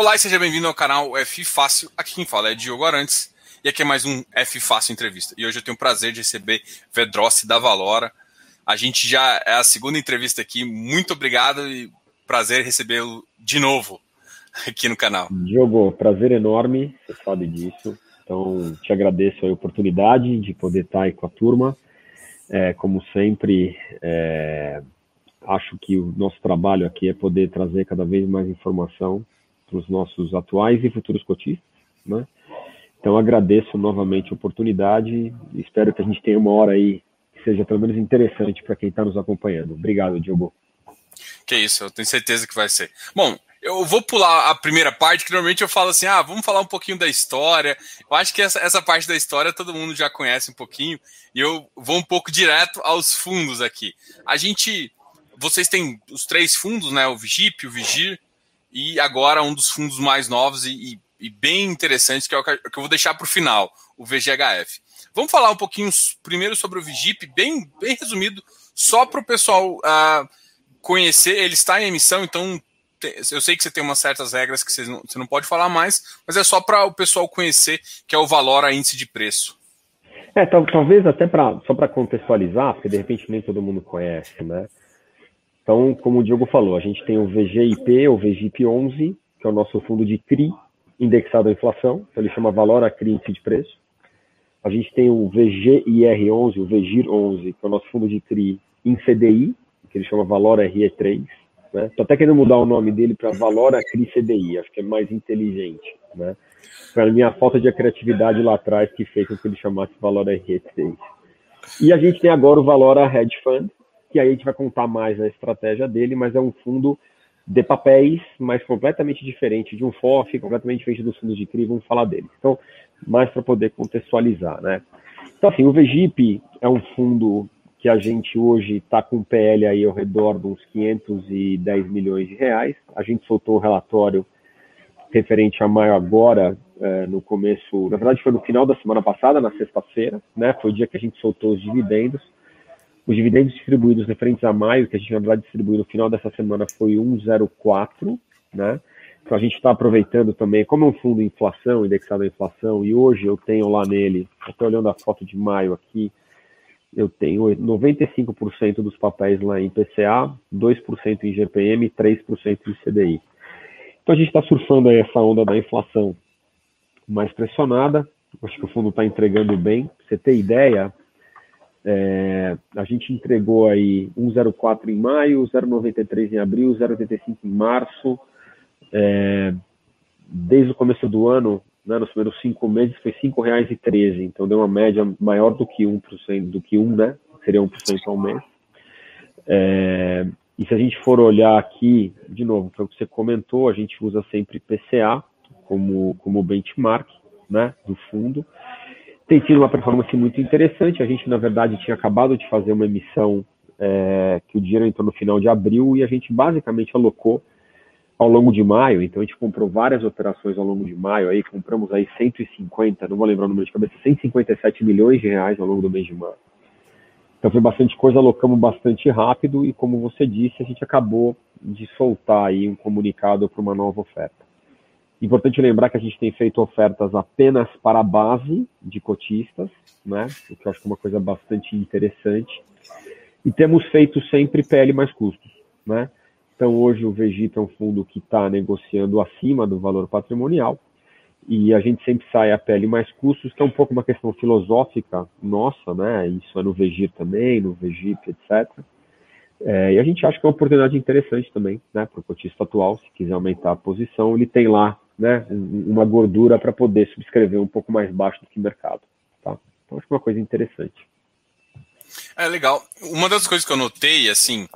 Olá e seja bem-vindo ao canal F Fácil. Aqui quem fala é Diogo Arantes e aqui é mais um F Fácil Entrevista. E hoje eu tenho o prazer de receber Vedrossi da Valora. A gente já é a segunda entrevista aqui. Muito obrigado e prazer recebê-lo de novo aqui no canal. Diogo, prazer enorme, você sabe disso. Então, te agradeço a oportunidade de poder estar aí com a turma. É, como sempre, é, acho que o nosso trabalho aqui é poder trazer cada vez mais informação para os nossos atuais e futuros cotistas, né? Então agradeço novamente a oportunidade, espero que a gente tenha uma hora aí que seja pelo menos interessante para quem está nos acompanhando. Obrigado, Diogo. Que isso, eu tenho certeza que vai ser. Bom, eu vou pular a primeira parte, que normalmente eu falo assim, ah, vamos falar um pouquinho da história. Eu acho que essa, essa parte da história todo mundo já conhece um pouquinho, e eu vou um pouco direto aos fundos aqui. A gente, vocês têm os três fundos, né, o Vigip, o Vigir e agora um dos fundos mais novos e, e, e bem interessantes, que é o que eu vou deixar para o final, o VGHF. Vamos falar um pouquinho primeiro sobre o Vigip, bem, bem resumido, só para o pessoal uh, conhecer. Ele está em emissão, então eu sei que você tem umas certas regras que você não, você não pode falar mais, mas é só para o pessoal conhecer que é o valor a índice de preço. É, talvez até pra, só para contextualizar, porque de repente nem todo mundo conhece, né? Então, como o Diogo falou, a gente tem o VGIP, o VGIP 11, que é o nosso fundo de CRI indexado à inflação, então ele chama Valor a CRI índice de preço. A gente tem o VGIR11, o VGIR 11, que é o nosso fundo de CRI em CDI, que ele chama Valor RE3. Né? Tô até querendo mudar o nome dele para Valor a CRI CDI, acho que é mais inteligente. Né? Mim, a falta de criatividade lá atrás que fez com que ele chamasse Valor RE3. E a gente tem agora o Valor a Hedge Fund, que aí a gente vai contar mais a estratégia dele, mas é um fundo de papéis, mas completamente diferente de um FOF, completamente diferente dos fundos de CRI, vamos falar dele. Então, mais para poder contextualizar, né? Então, assim, o VGIP é um fundo que a gente hoje está com PL aí ao redor de uns 510 milhões de reais. A gente soltou o relatório referente a maio agora, é, no começo, na verdade foi no final da semana passada, na sexta-feira, né? Foi o dia que a gente soltou os dividendos. Os dividendos distribuídos referentes a maio, que a gente na verdade distribuiu no final dessa semana, foi 1,04, né? Então a gente está aproveitando também, como é um fundo de inflação, indexado à inflação, e hoje eu tenho lá nele, até olhando a foto de maio aqui, eu tenho 95% dos papéis lá em PCA, 2% em GPM, 3% em CDI. Então a gente está surfando aí essa onda da inflação mais pressionada. Acho que o fundo está entregando bem. Pra você ter ideia, é, a gente entregou aí 1,04 em maio, 0,93 em abril, 0,85 em março. É, desde o começo do ano, né, nos primeiros cinco meses, foi R$ 5,13. Então deu uma média maior do que 1%, do que 1, né? Seria 1% ao mês. É, e se a gente for olhar aqui, de novo, foi o que você comentou, a gente usa sempre PCA como, como benchmark né, do fundo tem tido uma performance muito interessante. A gente, na verdade, tinha acabado de fazer uma emissão é, que o dinheiro entrou no final de abril e a gente basicamente alocou ao longo de maio. Então, a gente comprou várias operações ao longo de maio. Aí compramos aí 150, não vou lembrar o número de cabeça, 157 milhões de reais ao longo do mês de maio. Então, foi bastante coisa, alocamos bastante rápido e, como você disse, a gente acabou de soltar aí um comunicado para uma nova oferta. Importante lembrar que a gente tem feito ofertas apenas para a base de cotistas, né? O que eu acho que é uma coisa bastante interessante. E temos feito sempre PL mais custos, né? Então hoje o Vegeta é um fundo que está negociando acima do valor patrimonial e a gente sempre sai a PL mais custos, que é um pouco uma questão filosófica nossa, né? Isso é no Vegir também, no Vegip, etc. É, e a gente acha que é uma oportunidade interessante também, né, para o cotista atual, se quiser aumentar a posição, ele tem lá né, uma gordura para poder subscrever um pouco mais baixo do que o mercado. Tá? Então, acho que é uma coisa interessante. É legal. Uma das coisas que eu notei, assim,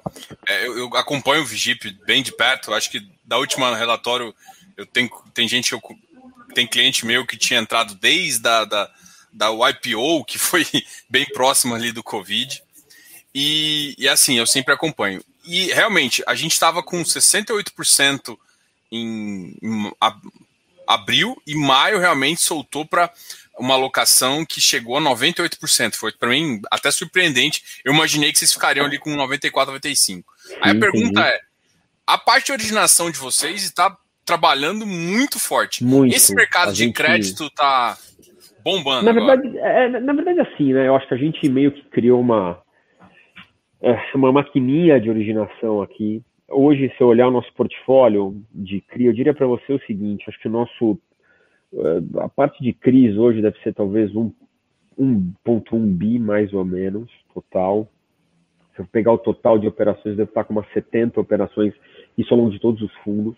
é, eu, eu, acompanho o Vigip bem de perto. Acho que da última relatório, eu tenho tem gente eu, tem cliente meu que tinha entrado desde a, da, da IPO, que foi bem próximo ali do Covid. E, e assim, eu sempre acompanho. E realmente, a gente estava com 68% em, em abril e maio realmente soltou para uma alocação que chegou a 98%. Foi para mim até surpreendente. Eu imaginei que vocês ficariam ali com 94, 95. Aí a pergunta é: a parte de originação de vocês está trabalhando muito forte. Muito. Esse mercado de crédito tá bombando. Na verdade, é, na verdade, assim, né? Eu acho que a gente meio que criou uma, é, uma maquininha de originação aqui. Hoje, se eu olhar o nosso portfólio de CRI, eu diria para você o seguinte: acho que o nosso. É, a parte de CRIs hoje deve ser talvez um 1,1 bi mais ou menos, total. Se eu pegar o total de operações, deve estar com umas 70 operações, isso ao longo de todos os fundos.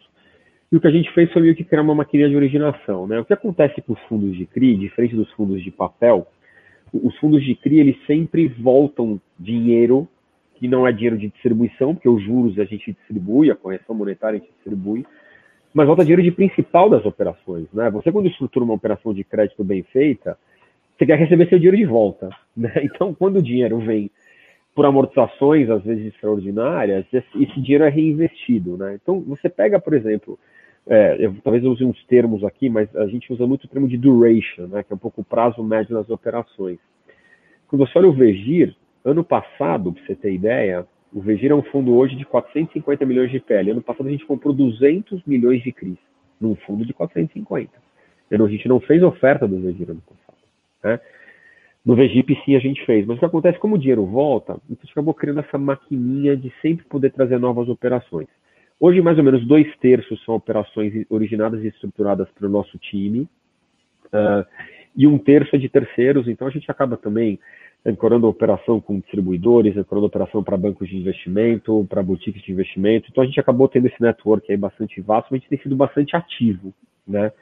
E o que a gente fez foi meio que criar uma maquininha de originação. Né? O que acontece com os fundos de CRI, diferente dos fundos de papel, os fundos de CRI eles sempre voltam dinheiro que não é dinheiro de distribuição, porque os juros a gente distribui, a correção monetária a gente distribui, mas volta dinheiro de principal das operações. Né? Você, quando estrutura uma operação de crédito bem feita, você quer receber seu dinheiro de volta. Né? Então, quando o dinheiro vem por amortizações, às vezes extraordinárias, esse dinheiro é reinvestido. Né? Então, você pega, por exemplo, é, eu, talvez eu use uns termos aqui, mas a gente usa muito o termo de duration, né, que é um pouco o prazo médio das operações. Quando você olha o Vegir, ano passado, para você ter ideia, o Vegir é um fundo hoje de 450 milhões de PL. Ano passado a gente comprou 200 milhões de CRIs, num fundo de 450. Então, a gente não fez oferta do Vegir ano passado. Né? No Vegip sim a gente fez, mas o que acontece, como o dinheiro volta, a gente acabou criando essa maquininha de sempre poder trazer novas operações. Hoje, mais ou menos, dois terços são operações originadas e estruturadas pelo nosso time, uh, e um terço é de terceiros, então a gente acaba também ancorando a operação com distribuidores, ancorando a operação para bancos de investimento, para boutiques de investimento, então a gente acabou tendo esse network aí bastante vasto, mas a gente tem sido bastante ativo, né?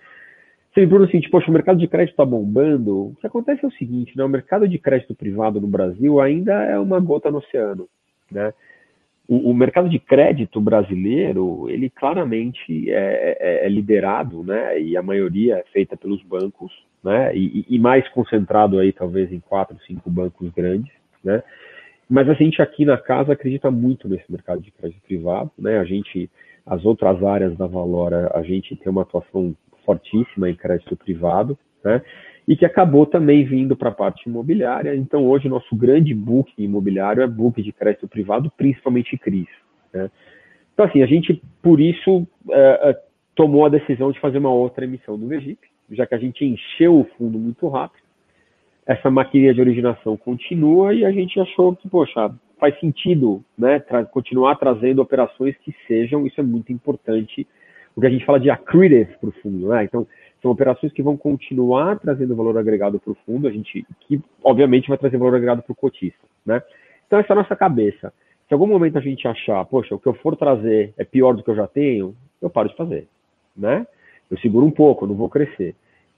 Me pergunta assim, poxa, o mercado de crédito está bombando. O que acontece é o seguinte, né? O mercado de crédito privado no Brasil ainda é uma gota no oceano, né? o, o, mercado de crédito brasileiro, ele claramente é, é, é, liderado, né, e a maioria é feita pelos bancos, né, e, e, mais concentrado aí talvez em quatro, cinco bancos grandes, né, mas a gente aqui na casa acredita muito nesse mercado de crédito privado, né, a gente, as outras áreas da Valora, a gente tem uma atuação fortíssima em crédito privado, né, e que acabou também vindo para a parte imobiliária. Então, hoje, nosso grande book imobiliário é book de crédito privado, principalmente CRIs. Né? Então, assim, a gente, por isso, é, é, tomou a decisão de fazer uma outra emissão do Vegip, já que a gente encheu o fundo muito rápido. Essa maquininha de originação continua e a gente achou que, poxa, faz sentido né, tra continuar trazendo operações que sejam, isso é muito importante, o que a gente fala de accretive para o fundo. Né? Então, são operações que vão continuar trazendo valor agregado para o fundo, a gente, que obviamente vai trazer valor agregado para o cotista, né? Então essa é a nossa cabeça. Se algum momento a gente achar, poxa, o que eu for trazer é pior do que eu já tenho, eu paro de fazer, né? Eu seguro um pouco, eu não vou crescer.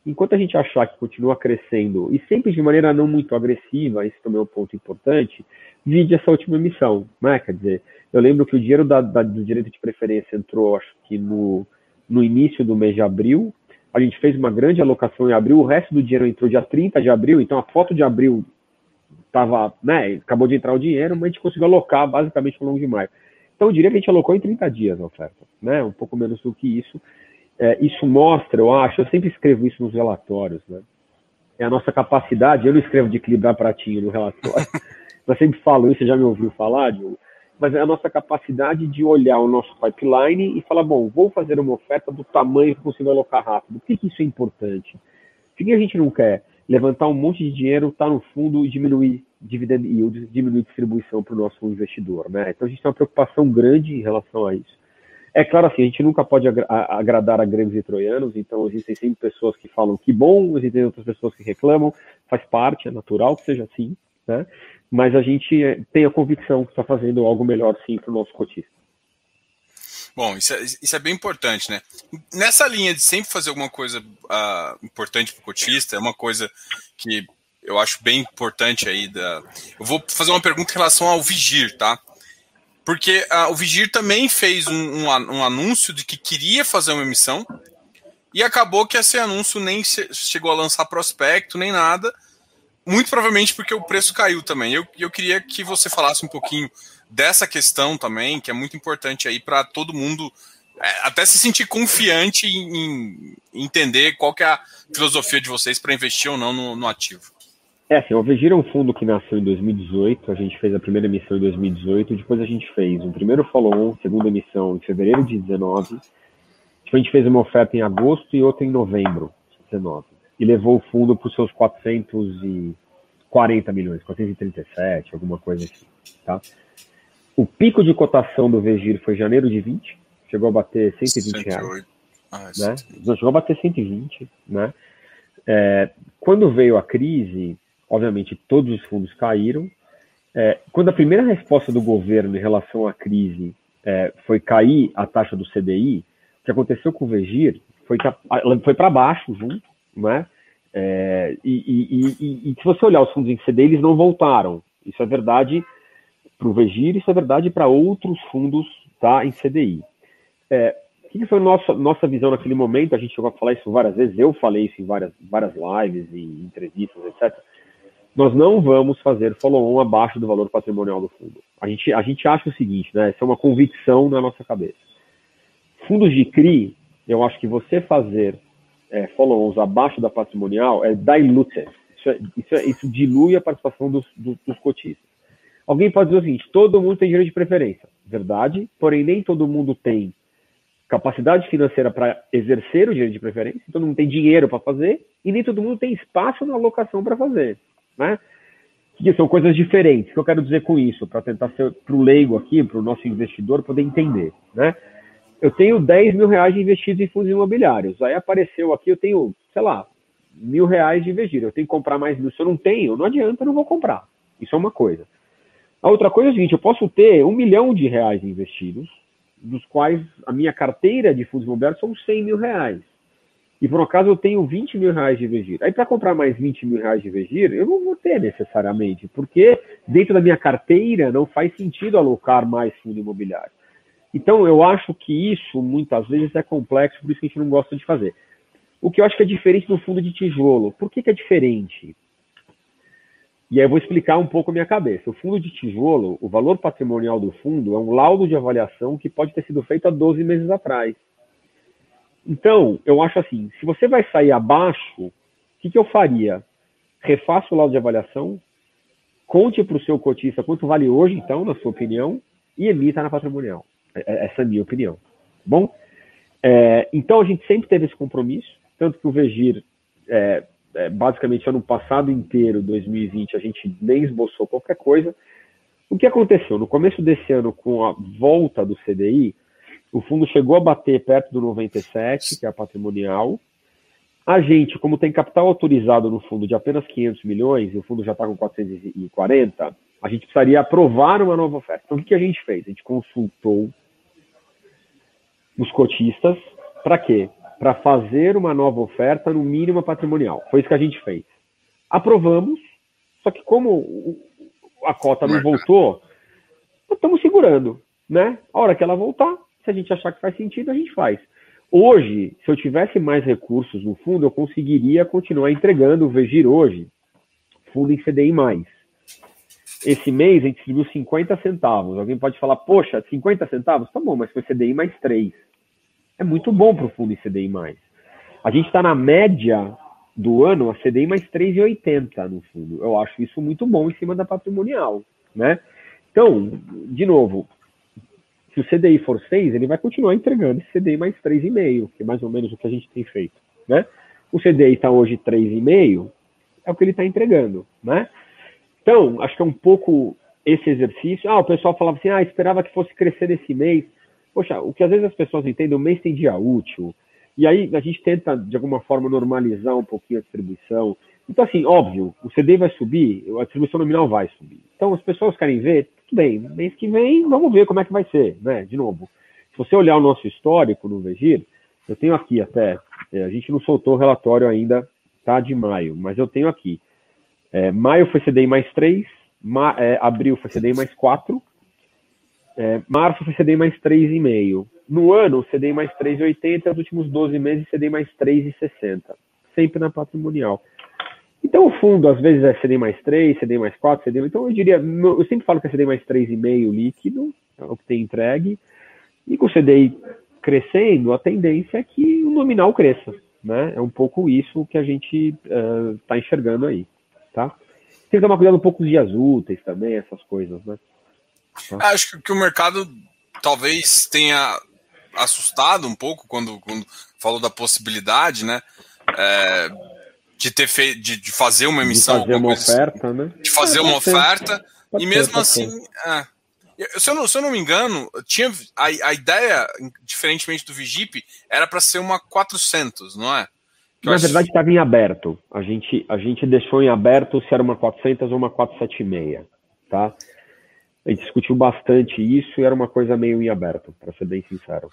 Enquanto a gente achar que continua crescendo, e sempre de maneira não muito agressiva, isso também é um ponto importante, vide essa última emissão, né? Quer dizer, eu lembro que o dinheiro da, da, do direito de preferência entrou, acho que no, no início do mês de abril, a gente fez uma grande alocação em abril, o resto do dinheiro entrou dia 30 de abril, então a foto de abril estava, né, acabou de entrar o dinheiro, mas a gente conseguiu alocar basicamente ao longo de maio. Então eu diria que a gente alocou em 30 dias a oferta, né, um pouco menos do que isso. É, isso mostra, eu acho, eu sempre escrevo isso nos relatórios, né, é a nossa capacidade, eu não escrevo de equilibrar pratinho no relatório, mas sempre falo isso, você já me ouviu falar, Diogo? mas é a nossa capacidade de olhar o nosso pipeline e falar, bom, vou fazer uma oferta do tamanho que consigo alocar rápido. Por que, que isso é importante? Por que a gente não quer levantar um monte de dinheiro, estar tá no fundo e diminuir dividend yield, diminuir distribuição para o nosso investidor, né? Então a gente tem uma preocupação grande em relação a isso. É claro assim, a gente nunca pode agradar a gregos e troianos, então existem sempre pessoas que falam que bom, existem outras pessoas que reclamam, faz parte, é natural que seja assim, né? mas a gente é, tem a convicção que está fazendo algo melhor sim para o nosso cotista. Bom, isso é, isso é, bem importante, né? Nessa linha de sempre fazer alguma coisa uh, importante para o cotista, é uma coisa que eu acho bem importante aí. Da... Eu vou fazer uma pergunta em relação ao Vigir, tá? Porque uh, o Vigir também fez um, um, um, anúncio de que queria fazer uma emissão e acabou que esse anúncio nem chegou a lançar prospecto nem nada muito provavelmente porque o preço caiu também. Eu, eu queria que você falasse um pouquinho dessa questão também, que é muito importante aí para todo mundo é, até se sentir confiante em, em, entender qual que é a filosofia de vocês para investir ou não no, no ativo. É assim, o Vegir é um fundo que nasceu em 2018, a gente fez a primeira emissão em 2018, depois a gente fez um primeiro follow-on, segunda emissão em fevereiro de 19, Tipo, a gente fez uma oferta em agosto e outra em novembro, 19. E levou o fundo para os seus 440 milhões, 437, alguma coisa assim. Tá? O pico de cotação do Vegir foi janeiro de 20, chegou a bater 120 reais. Ah, né? Não, chegou a bater 120, né? É, quando veio a crise, obviamente todos os fundos caíram. É, quando a primeira resposta do governo em relação à crise é, foi cair a taxa do CDI, o que aconteceu com o Vegir foi que ela foi para baixo junto, né? É, e, e, e, e, se você olhar os fundos em CDI, eles não voltaram. Isso é verdade para o Vegir, isso é verdade para outros fundos tá, em CDI. É, o que foi a nossa, nossa visão naquele momento? A gente chegou a falar isso várias vezes, eu falei isso em várias, várias lives e entrevistas, etc. Nós não vamos fazer follow-on abaixo do valor patrimonial do fundo. A gente, a gente acha o seguinte, né? Isso é uma convicção na nossa cabeça. Fundos de CRI, eu acho que você fazer é, follow-ons abaixo da patrimonial é diluted. Isso, é, isso, é, isso dilui a participação dos, dos, dos cotistas. Alguém pode dizer o seguinte: todo mundo tem direito de preferência. Verdade, porém nem todo mundo tem capacidade financeira para exercer o direito de preferência, todo mundo tem dinheiro para fazer e nem todo mundo tem espaço na alocação para fazer. Né? Que são coisas diferentes. O que eu quero dizer com isso, para tentar ser para o leigo aqui, para o nosso investidor poder entender. Né? Eu tenho 10 mil reais investidos em fundos imobiliários. Aí apareceu aqui, eu tenho, sei lá, mil reais de investido. Eu tenho que comprar mais mil. Se eu não tenho, não adianta, eu não vou comprar. Isso é uma coisa. A outra coisa é o seguinte: eu posso ter um milhão de reais investidos, dos quais a minha carteira de fundos imobiliários são 100 mil reais. E por um acaso eu tenho 20 mil reais de Vegir. Aí para comprar mais 20 mil reais de Vegir, eu não vou ter necessariamente, porque dentro da minha carteira não faz sentido alocar mais fundo imobiliário. Então eu acho que isso muitas vezes é complexo, por isso que a gente não gosta de fazer. O que eu acho que é diferente do fundo de tijolo. Por que, que é diferente? E aí eu vou explicar um pouco a minha cabeça. O fundo de tijolo, o valor patrimonial do fundo é um laudo de avaliação que pode ter sido feito há 12 meses atrás. Então, eu acho assim, se você vai sair abaixo, o que, que eu faria? Refaça o laudo de avaliação, conte para o seu cotista quanto vale hoje, então, na sua opinião, e emita na patrimonial. É, é, essa é a minha opinião. Bom, é, então a gente sempre teve esse compromisso, tanto que o Vegir é, é, basicamente ano passado inteiro, 2020, a gente nem esboçou qualquer coisa. O que aconteceu? No começo desse ano, com a volta do CDI, o fundo chegou a bater perto do 97, que é a patrimonial. A gente, como tem capital autorizado no fundo de apenas 500 milhões, e o fundo já está com 440, a gente precisaria aprovar uma nova oferta. Então, o que a gente fez? A gente consultou os cotistas para quê? para fazer uma nova oferta no mínimo patrimonial. Foi isso que a gente fez. Aprovamos, só que como a cota não voltou, estamos segurando, né? A hora que ela voltar, se a gente achar que faz sentido, a gente faz. Hoje, se eu tivesse mais recursos no fundo, eu conseguiria continuar entregando o Vegir hoje, fundo em CDI+. Esse mês a gente distribuiu 50 centavos. Alguém pode falar, poxa, 50 centavos? Tá bom, mas foi CDI mais 3 é muito bom para o fundo em CDI+. A gente está na média do ano a CDI mais 3,80 no fundo. Eu acho isso muito bom em cima da patrimonial, né? Então, de novo, se o CDI for 6, ele vai continuar entregando esse CDI mais 3,5, que é mais ou menos o que a gente tem feito, né? O CDI está hoje 3,5, é o que ele está entregando, né? Então, acho que é um pouco esse exercício. Ah, o pessoal falava assim, ah, esperava que fosse crescer esse mês. Poxa, o que às vezes as pessoas entendem, o mês tem dia útil, e aí a gente tenta, de alguma forma, normalizar um pouquinho a distribuição. Então, assim, óbvio, o CD vai subir, a distribuição nominal vai subir. Então, as pessoas querem ver, bem, mês que vem, vamos ver como é que vai ser, né? De novo, se você olhar o nosso histórico no Vegir, eu tenho aqui até, é, a gente não soltou o relatório ainda, tá, de maio, mas eu tenho aqui. É, maio foi CDI mais 3, ma, é, abril foi CDI mais 4, é, março foi CDI mais 3,5. No ano, CDI mais 3,80. Nos últimos 12 meses, CDI mais 3,60. Sempre na patrimonial. Então, o fundo, às vezes, é CDI mais 3, CDI mais 4, CDI... Então, eu diria... Eu sempre falo que é CDI mais 3,5 líquido, é o que tem entregue. E com o CDI crescendo, a tendência é que o nominal cresça. Né? É um pouco isso que a gente está uh, enxergando aí. Tá? Tem que tomar cuidado um pouco os dias úteis também, essas coisas, né? Acho que o mercado talvez tenha assustado um pouco quando, quando falou da possibilidade, né? É, de ter feito, de, de, fazer uma emissão, de fazer uma oferta, assim, né? De fazer é, uma oferta e mesmo assim, é, se, eu não, se eu não me engano, tinha a, a ideia, diferentemente do Vigip, era para ser uma 400, não é? Que Na verdade, estava em aberto. A gente, a gente deixou em aberto se era uma 400 ou uma 476, tá? A gente discutiu bastante isso e era uma coisa meio em aberto, para ser bem sincero.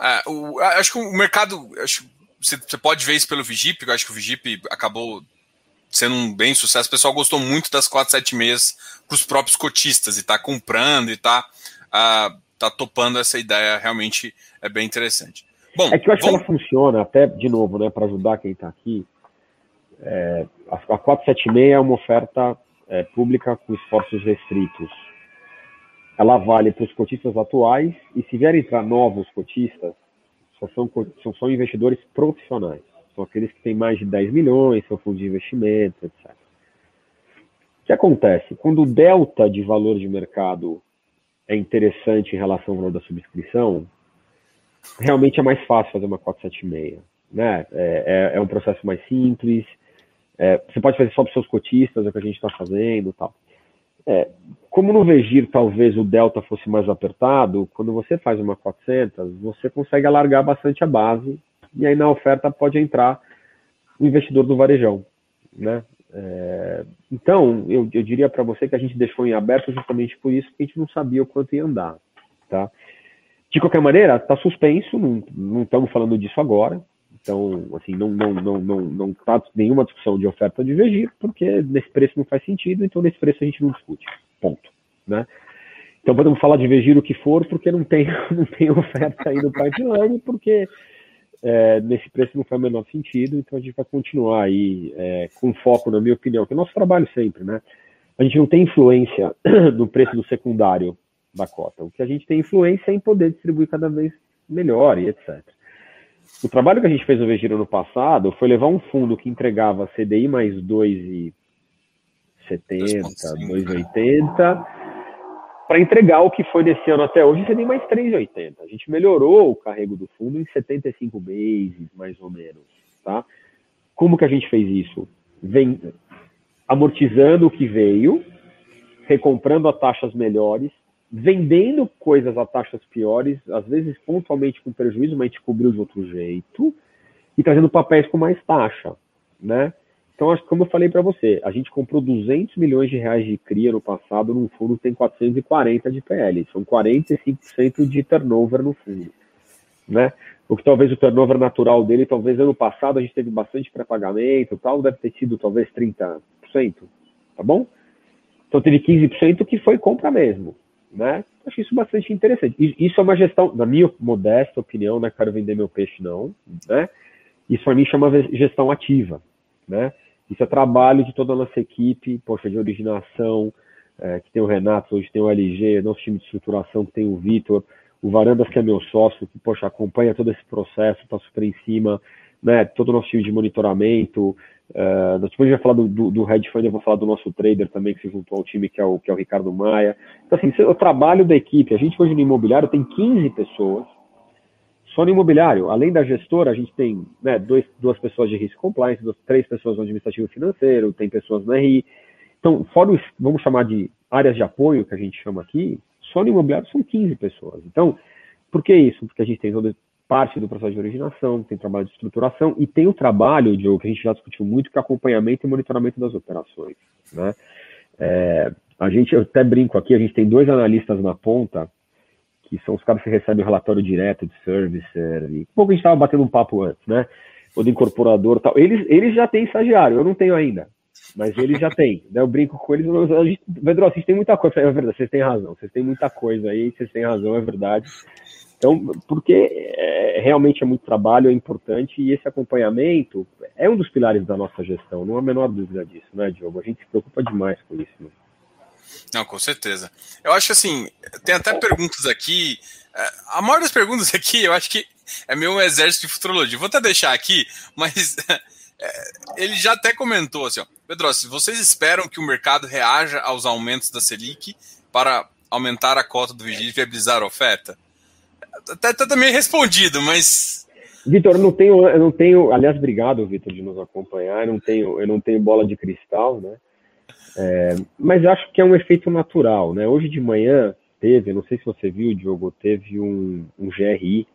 É, o, acho que o mercado. Acho, você, você pode ver isso pelo Vigip, eu acho que o Vigip acabou sendo um bem sucesso. O pessoal gostou muito das 476 para os próprios cotistas e está comprando e está uh, tá topando essa ideia. Realmente é bem interessante. Bom, é que eu acho vamos... que ela funciona, até de novo, né, para ajudar quem está aqui. É, a 476 é uma oferta é, pública com esforços restritos ela vale para os cotistas atuais e se vier entrar novos cotistas, só são, são só investidores profissionais. São aqueles que têm mais de 10 milhões, são fundos de investimento, etc. O que acontece? Quando o delta de valor de mercado é interessante em relação ao valor da subscrição, realmente é mais fácil fazer uma 476. Né? É, é, é um processo mais simples. É, você pode fazer só para os seus cotistas, é o que a gente está fazendo tal. É, como no Vegir talvez o delta fosse mais apertado, quando você faz uma 400, você consegue alargar bastante a base e aí na oferta pode entrar o investidor do varejão, né? É, então, eu, eu diria para você que a gente deixou em aberto justamente por isso que a gente não sabia o quanto ia andar, tá? De qualquer maneira, está suspenso, não, não estamos falando disso agora, então, assim, não não não não não tá nenhuma discussão de oferta de Vegir, porque nesse preço não faz sentido, então nesse preço a gente não discute. Ponto, né? Então podemos falar de Vegir o que for, porque não tem não tem oferta aí no pipeline, porque é, nesse preço não faz o menor sentido, então a gente vai continuar aí é, com foco, na minha opinião, que é o nosso trabalho sempre, né? A gente não tem influência no preço do secundário da cota. O que a gente tem influência é em poder distribuir cada vez melhor e etc. O trabalho que a gente fez no Vegiro no passado foi levar um fundo que entregava CDI mais 2,70, 2,80, para entregar o que foi desse ano até hoje, CDI mais 3,80. A gente melhorou o carrego do fundo em 75 meses, mais ou menos. Tá? Como que a gente fez isso? Vem amortizando o que veio, recomprando a taxas melhores, vendendo coisas a taxas piores, às vezes pontualmente com prejuízo, mas a gente cobriu de outro jeito, e trazendo papéis com mais taxa, né? Então, acho que como eu falei para você, a gente comprou 200 milhões de reais de CRIA no passado num fundo que tem 440 de PL. São 45% de turnover no fundo, né? O que talvez o turnover natural dele, talvez ano passado a gente teve bastante pré-pagamento tal, deve ter sido talvez 30%, tá bom? Então teve 15% que foi compra mesmo. Né? Acho isso bastante interessante. Isso é uma gestão, na minha modesta opinião, não é quero vender meu peixe, não. Né? Isso para mim chama gestão ativa. Né? Isso é trabalho de toda a nossa equipe, poxa, de originação, é, que tem o Renato, hoje tem o LG, nosso time de estruturação, que tem o Vitor, o Varandas, que é meu sócio, que, poxa, acompanha todo esse processo, está super em cima, né? Todo o nosso time de monitoramento, Uh, depois a gente vai falar do, do, do hedge fund, eu vou falar do nosso trader também, que se juntou ao time, que é o, que é o Ricardo Maia. Então, assim, o trabalho da equipe, a gente hoje no imobiliário tem 15 pessoas, só no imobiliário. Além da gestora, a gente tem né, dois, duas pessoas de risco compliance, duas, três pessoas no administrativo financeiro, tem pessoas no RI. Então, fora os, vamos chamar de áreas de apoio, que a gente chama aqui, só no imobiliário são 15 pessoas. Então, por que isso? Porque a gente tem parte do processo de originação, tem trabalho de estruturação e tem o trabalho, Diogo, que a gente já discutiu muito, que é acompanhamento e monitoramento das operações. Né? É, a gente, eu até brinco aqui, a gente tem dois analistas na ponta, que são os caras que recebem o relatório direto de servicer, e um pouco a gente estava batendo um papo antes, né? O do incorporador tal. Eles, eles já têm estagiário, eu não tenho ainda. Mas eles já têm. Né? Eu brinco com eles, a gente, Pedro, vocês têm muita coisa. É verdade, vocês têm razão. Vocês têm muita coisa aí, vocês têm razão, é verdade. Então, porque é, realmente é muito trabalho, é importante, e esse acompanhamento é um dos pilares da nossa gestão, não há a menor dúvida disso, né, Diogo? A gente se preocupa demais com isso. Né? Não, com certeza. Eu acho assim, tem até perguntas aqui. É, a maior das perguntas aqui, eu acho que é meu exército de futurologia. Vou até deixar aqui, mas é, ele já até comentou assim, ó, Pedro, se vocês esperam que o mercado reaja aos aumentos da Selic para aumentar a cota do vigília e viabilizar a oferta? Até tá também respondido, mas. Vitor, não tenho, eu não tenho. Aliás, obrigado, Vitor, de nos acompanhar. Eu não tenho, eu não tenho bola de cristal, né? É, mas acho que é um efeito natural, né? Hoje de manhã teve, não sei se você viu, Diogo, teve um, um GRI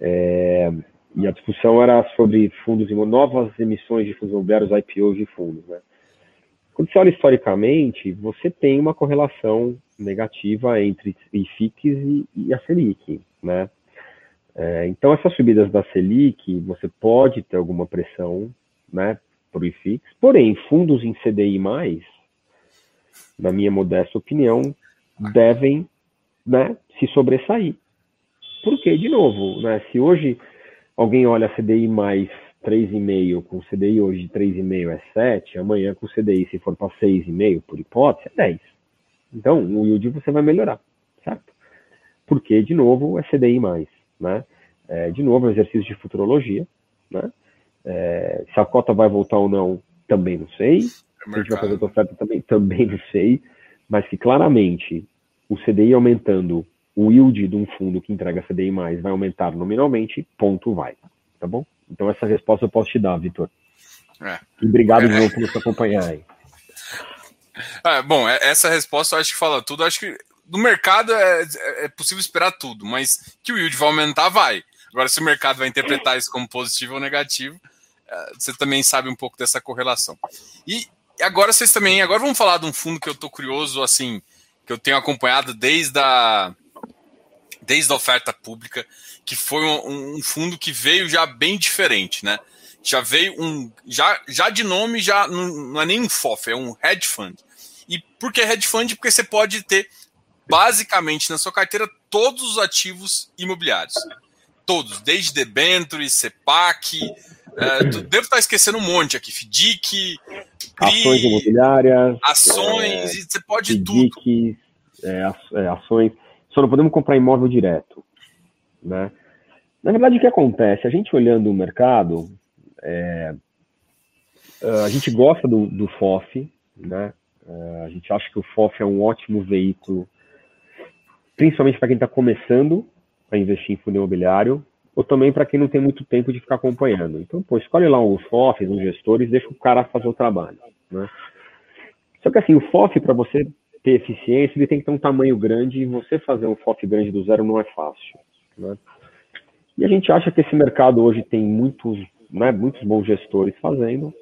é, e a discussão era sobre fundos novas emissões de fundos imobiliários, IPOs de fundos, né? Quando você olha historicamente, você tem uma correlação negativa entre IFIX e, e a Selic, né? É, então, essas subidas da Selic, você pode ter alguma pressão, né, para o IFIX, porém, fundos em CDI+, na minha modesta opinião, devem, né, se sobressair. Porque, de novo, né, se hoje alguém olha CDI mais 3,5 com CDI hoje de 3,5 é 7, amanhã com CDI, se for para 6,5 por hipótese, é 10. Então, o yield você vai melhorar, certo? Porque, de novo, é CDI mais, né? É, de novo, é exercício de futurologia, né? É, se a cota vai voltar ou não, também não sei. Se a gente vai fazer outra oferta também, também não sei. Mas que claramente o CDI aumentando, o yield de um fundo que entrega CDI mais vai aumentar nominalmente, ponto vai. Tá bom? Então essa resposta eu posso te dar, Vitor. É. E obrigado é. de novo por nos acompanhar aí. É, bom, é, essa resposta eu acho que fala tudo. Eu acho que no mercado é, é, possível esperar tudo, mas que o yield vai aumentar, vai. Agora, se o mercado vai interpretar isso como positivo ou negativo, é, você também sabe um pouco dessa correlação. E agora vocês também, agora vamos falar de um fundo que eu estou curioso, assim, que eu tenho acompanhado desde a, desde a oferta pública, que foi um, um fundo que veio já bem diferente, né? Já veio um, já, já de nome já não, não é nem um FOF, é um hedge fund. E por que hedge fund? Porque você pode ter basicamente na sua carteira todos os ativos imobiliários. Todos, desde debentures, CEPAC, é, devo estar esquecendo um monte aqui, FDIC, CRI, ações imobiliárias, ações, é, você pode FDIC, tudo. É, ações, só não podemos comprar imóvel direto, né? Na verdade, o que acontece? A gente olhando o mercado, é, a gente gosta do, do FOF, né? Uh, a gente acha que o FOF é um ótimo veículo, principalmente para quem está começando a investir em fundo imobiliário, ou também para quem não tem muito tempo de ficar acompanhando. Então, pô, escolhe lá os FOFs, os gestores, deixa o cara fazer o trabalho. Né? Só que assim, o FOF, para você ter eficiência, ele tem que ter um tamanho grande e você fazer um FOF grande do zero não é fácil. Né? E a gente acha que esse mercado hoje tem muitos, né, muitos bons gestores fazendo,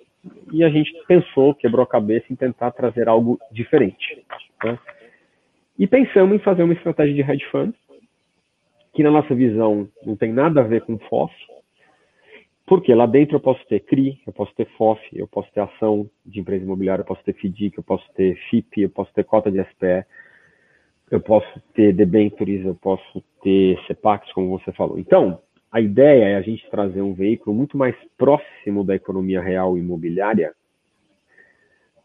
e a gente pensou, quebrou a cabeça em tentar trazer algo diferente. Né? E pensamos em fazer uma estratégia de hedge fund, que na nossa visão não tem nada a ver com FOF, porque lá dentro eu posso ter CRI, eu posso ter FOF, eu posso ter ação de empresa imobiliária, eu posso ter FDIC, eu posso ter FIP, eu posso ter cota de SPE, eu posso ter debentures, eu posso ter CEPACs, como você falou. Então, a ideia é a gente trazer um veículo muito mais próximo da economia real imobiliária,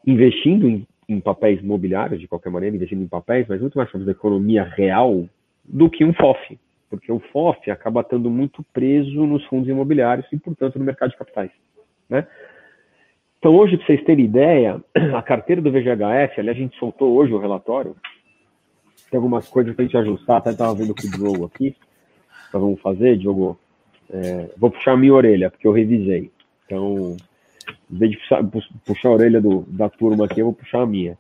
investindo em, em, papéis imobiliários, de qualquer maneira, investindo em papéis, mas muito mais próximo da economia real do que um FOF, porque o FOF acaba estando muito preso nos fundos imobiliários e, portanto, no mercado de capitais. Né? Então, hoje, para vocês terem ideia, a carteira do VGHF, aliás, a gente soltou hoje o relatório, tem algumas coisas para a gente ajustar, até estava vendo com o Diogo aqui, nós vamos fazer, Diogo, é, vou puxar a minha orelha, porque eu revisei. Então, em vez de puxar, puxar a orelha do, da turma aqui, eu vou puxar a minha.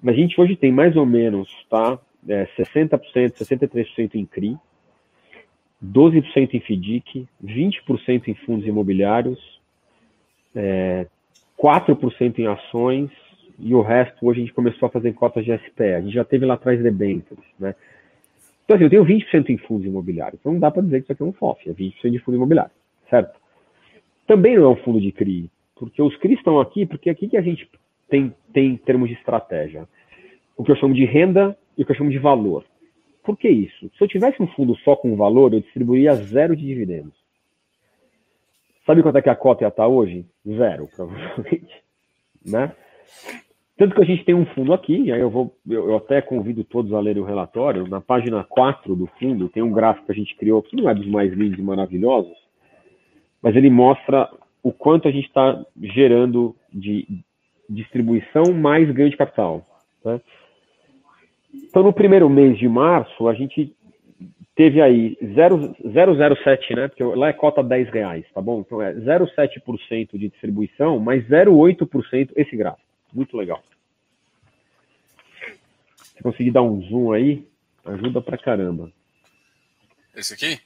Mas a gente hoje tem mais ou menos, tá? É, 60%, 63% em CRI, 12% em FDIC, 20% em fundos imobiliários, é, 4% em ações, e o resto hoje a gente começou a fazer cotas de SPE. A gente já teve lá atrás debêntures, né? Então, assim, eu tenho 20% em fundos imobiliários. Então, não dá para dizer que isso aqui é um FOF, é 20% de fundo imobiliário, certo? Também não é um fundo de CRI, porque os CRI estão aqui, porque aqui que a gente tem, tem termos de estratégia. O que eu chamo de renda e o que eu chamo de valor. Por que isso? Se eu tivesse um fundo só com valor, eu distribuiria zero de dividendos. Sabe quanto é que a cota ia estar hoje? Zero, provavelmente. Né? Tanto que a gente tem um fundo aqui, aí eu vou, eu, eu, até convido todos a lerem o relatório. Na página 4 do fundo tem um gráfico que a gente criou, que não é dos mais lindos e maravilhosos, mas ele mostra o quanto a gente está gerando de distribuição mais ganho de capital. Né? Então, no primeiro mês de março, a gente teve aí 0,07, né? Porque lá é cota 10 reais, tá bom? Então é 0,7% de distribuição, mais 0,8% esse gráfico. Muito legal. Se conseguir dar um zoom aí, ajuda pra caramba. Esse aqui?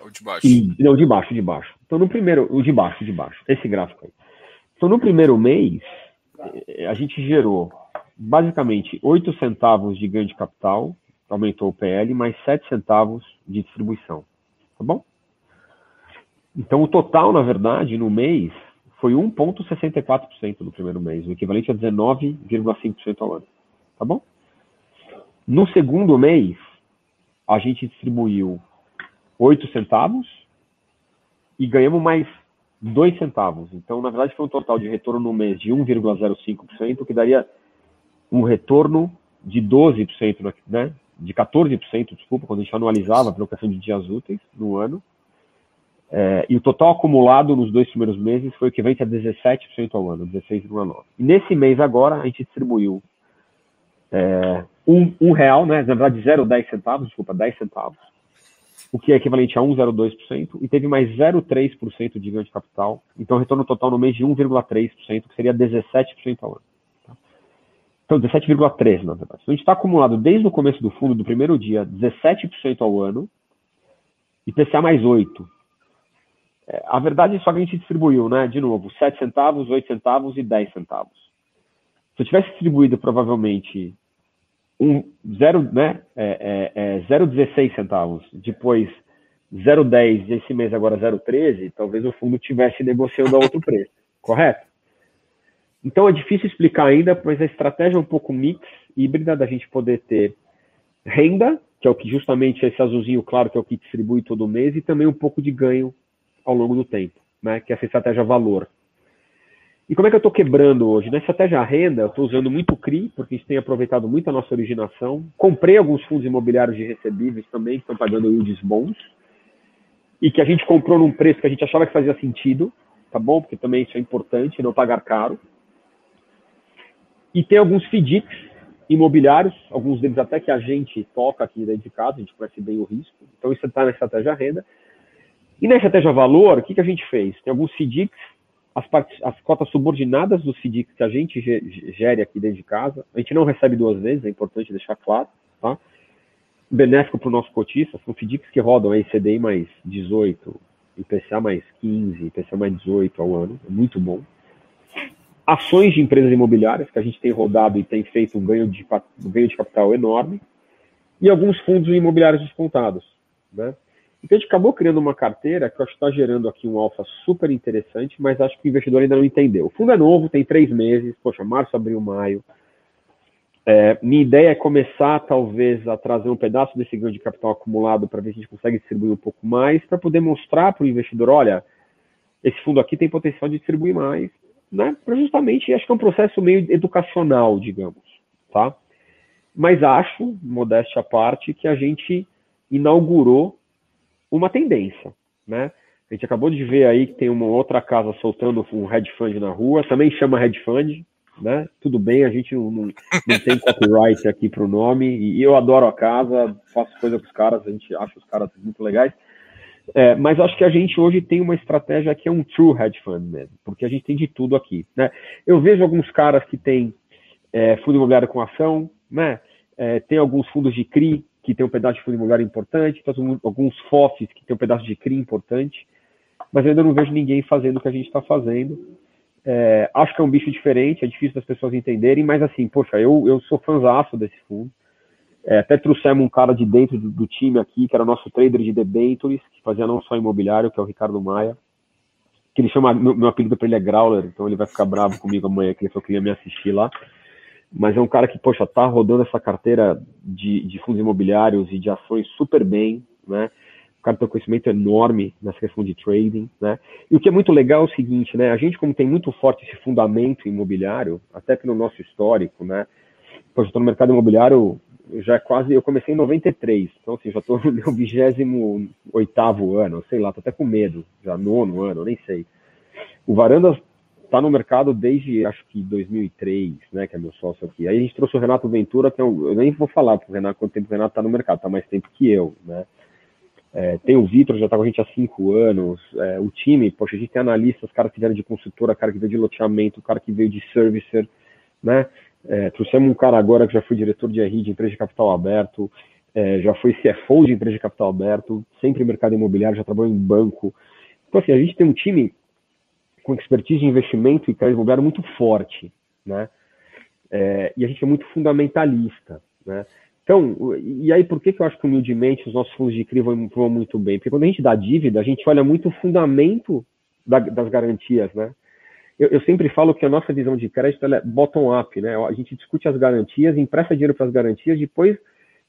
Ou de baixo? E, não, de baixo, de baixo. Então no primeiro, o de baixo, de baixo. Esse gráfico aí. Então no primeiro mês, eh, a gente gerou basicamente 8 centavos de ganho de capital, aumentou o PL, mais 7 centavos de distribuição. Tá bom? Então, o total, na verdade, no mês, foi 1,64% no primeiro mês, o equivalente a 19,5% ao ano. Tá bom? No segundo mês, a gente distribuiu 8 centavos e ganhamos mais 2 centavos. Então, na verdade, foi um total de retorno no mês de 1,05%, que daria um retorno de 12%, né? de 14%, desculpa, quando a gente anualizava pela questão de dias úteis no ano. É, e o total acumulado nos dois primeiros meses foi equivalente a 17% ao ano, 16,9%. E nesse mês agora, a gente distribuiu é, um, um, real, né, na verdade 0,10 centavos, desculpa, 10 centavos, o que é equivalente a 1,02%, e teve mais 0,3% de ganho de capital, então retorno total no mês de 1,3%, que seria 17% ao ano. Então, 17,3 na verdade. Então, a gente está acumulado desde o começo do fundo, do primeiro dia, 17% ao ano, e PCA mais 8. É, a verdade é só que a gente distribuiu, né? De novo, 7 centavos, 8 centavos e 10 centavos. Se eu tivesse distribuído provavelmente um, zero, né, é, é, é 0,16 centavos, depois 0,10 e esse mês agora 0,13, talvez o fundo tivesse negociando a outro preço, correto? Então é difícil explicar ainda, mas a estratégia é um pouco mix, híbrida, da gente poder ter renda, que é o que justamente esse azulzinho claro, que é o que distribui todo mês, e também um pouco de ganho ao longo do tempo, né? que é essa estratégia valor. E como é que eu estou quebrando hoje? Na estratégia renda, eu estou usando muito CRI, porque a gente tem aproveitado muito a nossa originação. Comprei alguns fundos imobiliários de recebíveis também, que estão pagando yields bons, e que a gente comprou num preço que a gente achava que fazia sentido, tá bom? Porque também isso é importante, não pagar caro. E tem alguns FDICs imobiliários, alguns deles até que a gente toca aqui dentro de casa, a gente conhece bem o risco. Então isso está na estratégia renda. E na estratégia valor, o que, que a gente fez? Tem alguns FDICs, as, as cotas subordinadas dos FDICs que a gente gere aqui dentro de casa. A gente não recebe duas vezes, é importante deixar claro. Tá? Benéfico para o nosso cotista, são FDICs que rodam aí CDI mais 18, IPCA mais 15, IPCA mais 18 ao ano, é muito bom ações de empresas imobiliárias, que a gente tem rodado e tem feito um ganho de, um ganho de capital enorme, e alguns fundos imobiliários descontados. Né? Então a gente acabou criando uma carteira que eu acho que está gerando aqui um alfa super interessante, mas acho que o investidor ainda não entendeu. O fundo é novo, tem três meses, poxa, março, abril, maio. É, minha ideia é começar, talvez, a trazer um pedaço desse ganho de capital acumulado para ver se a gente consegue distribuir um pouco mais, para poder mostrar para o investidor, olha, esse fundo aqui tem potencial de distribuir mais, né, justamente, acho que é um processo meio educacional, digamos, tá? Mas acho, modéstia à parte, que a gente inaugurou uma tendência, né? A gente acabou de ver aí que tem uma outra casa soltando um hedge fund na rua, também chama hedge fund, né? Tudo bem, a gente não, não, não tem copyright aqui para o nome, e eu adoro a casa, faço coisa com os caras, a gente acha os caras muito legais. É, mas acho que a gente hoje tem uma estratégia que é um true hedge fund mesmo, porque a gente tem de tudo aqui. Né? Eu vejo alguns caras que têm é, fundo imobiliário com ação, né? É, tem alguns fundos de CRI que tem um pedaço de fundo imobiliário importante, tem alguns FOFs que tem um pedaço de CRI importante, mas eu ainda não vejo ninguém fazendo o que a gente está fazendo. É, acho que é um bicho diferente, é difícil das pessoas entenderem, mas assim, poxa, eu, eu sou fãzaço desse fundo. É, até trouxemos um cara de dentro do, do, time aqui, que era nosso trader de debentures, que fazia não só imobiliário, que é o Ricardo Maia. Que ele chama, meu, meu apelido para ele é Growler, então ele vai ficar bravo comigo amanhã, que ele só queria me assistir lá. Mas é um cara que, poxa, tá rodando essa carteira de, de fundos imobiliários e de ações super bem, né? O cara tem um conhecimento enorme nessa questão de trading, né? E o que é muito legal é o seguinte, né? A gente, como tem muito forte esse fundamento imobiliário, até pelo nosso histórico, né? Poxa, eu tô no mercado imobiliário já é quase, eu comecei em 93, então assim, já estou no meu 28 ano, sei lá, tô até com medo, já nono ano, nem sei. O Varandas está no mercado desde, acho que 2003, né, que é meu sócio aqui. Aí a gente trouxe o Renato Ventura, que é um, eu nem vou falar pro Renato quanto tempo o Renato está no mercado, está mais tempo que eu, né. É, tem o Vitor, já está com a gente há cinco anos. É, o time, poxa, a gente tem analistas, cara que vieram de consultora, cara que veio de loteamento, cara que veio de servicer, né? É, trouxemos um cara agora que já foi diretor de RI de empresa de capital aberto, é, já foi CFO de empresa de capital aberto, sempre em mercado imobiliário, já trabalhou em banco. Então, assim, a gente tem um time com expertise de investimento e crédito imobiliário muito forte, né? É, e a gente é muito fundamentalista, né? Então, e aí por que, que eu acho que humildemente os nossos fundos de CRI vão, vão muito bem? Porque quando a gente dá dívida, a gente olha muito o fundamento da, das garantias, né? Eu, eu, sempre falo que a nossa visão de crédito é bottom-up, né? A gente discute as garantias, empresta dinheiro para as garantias, depois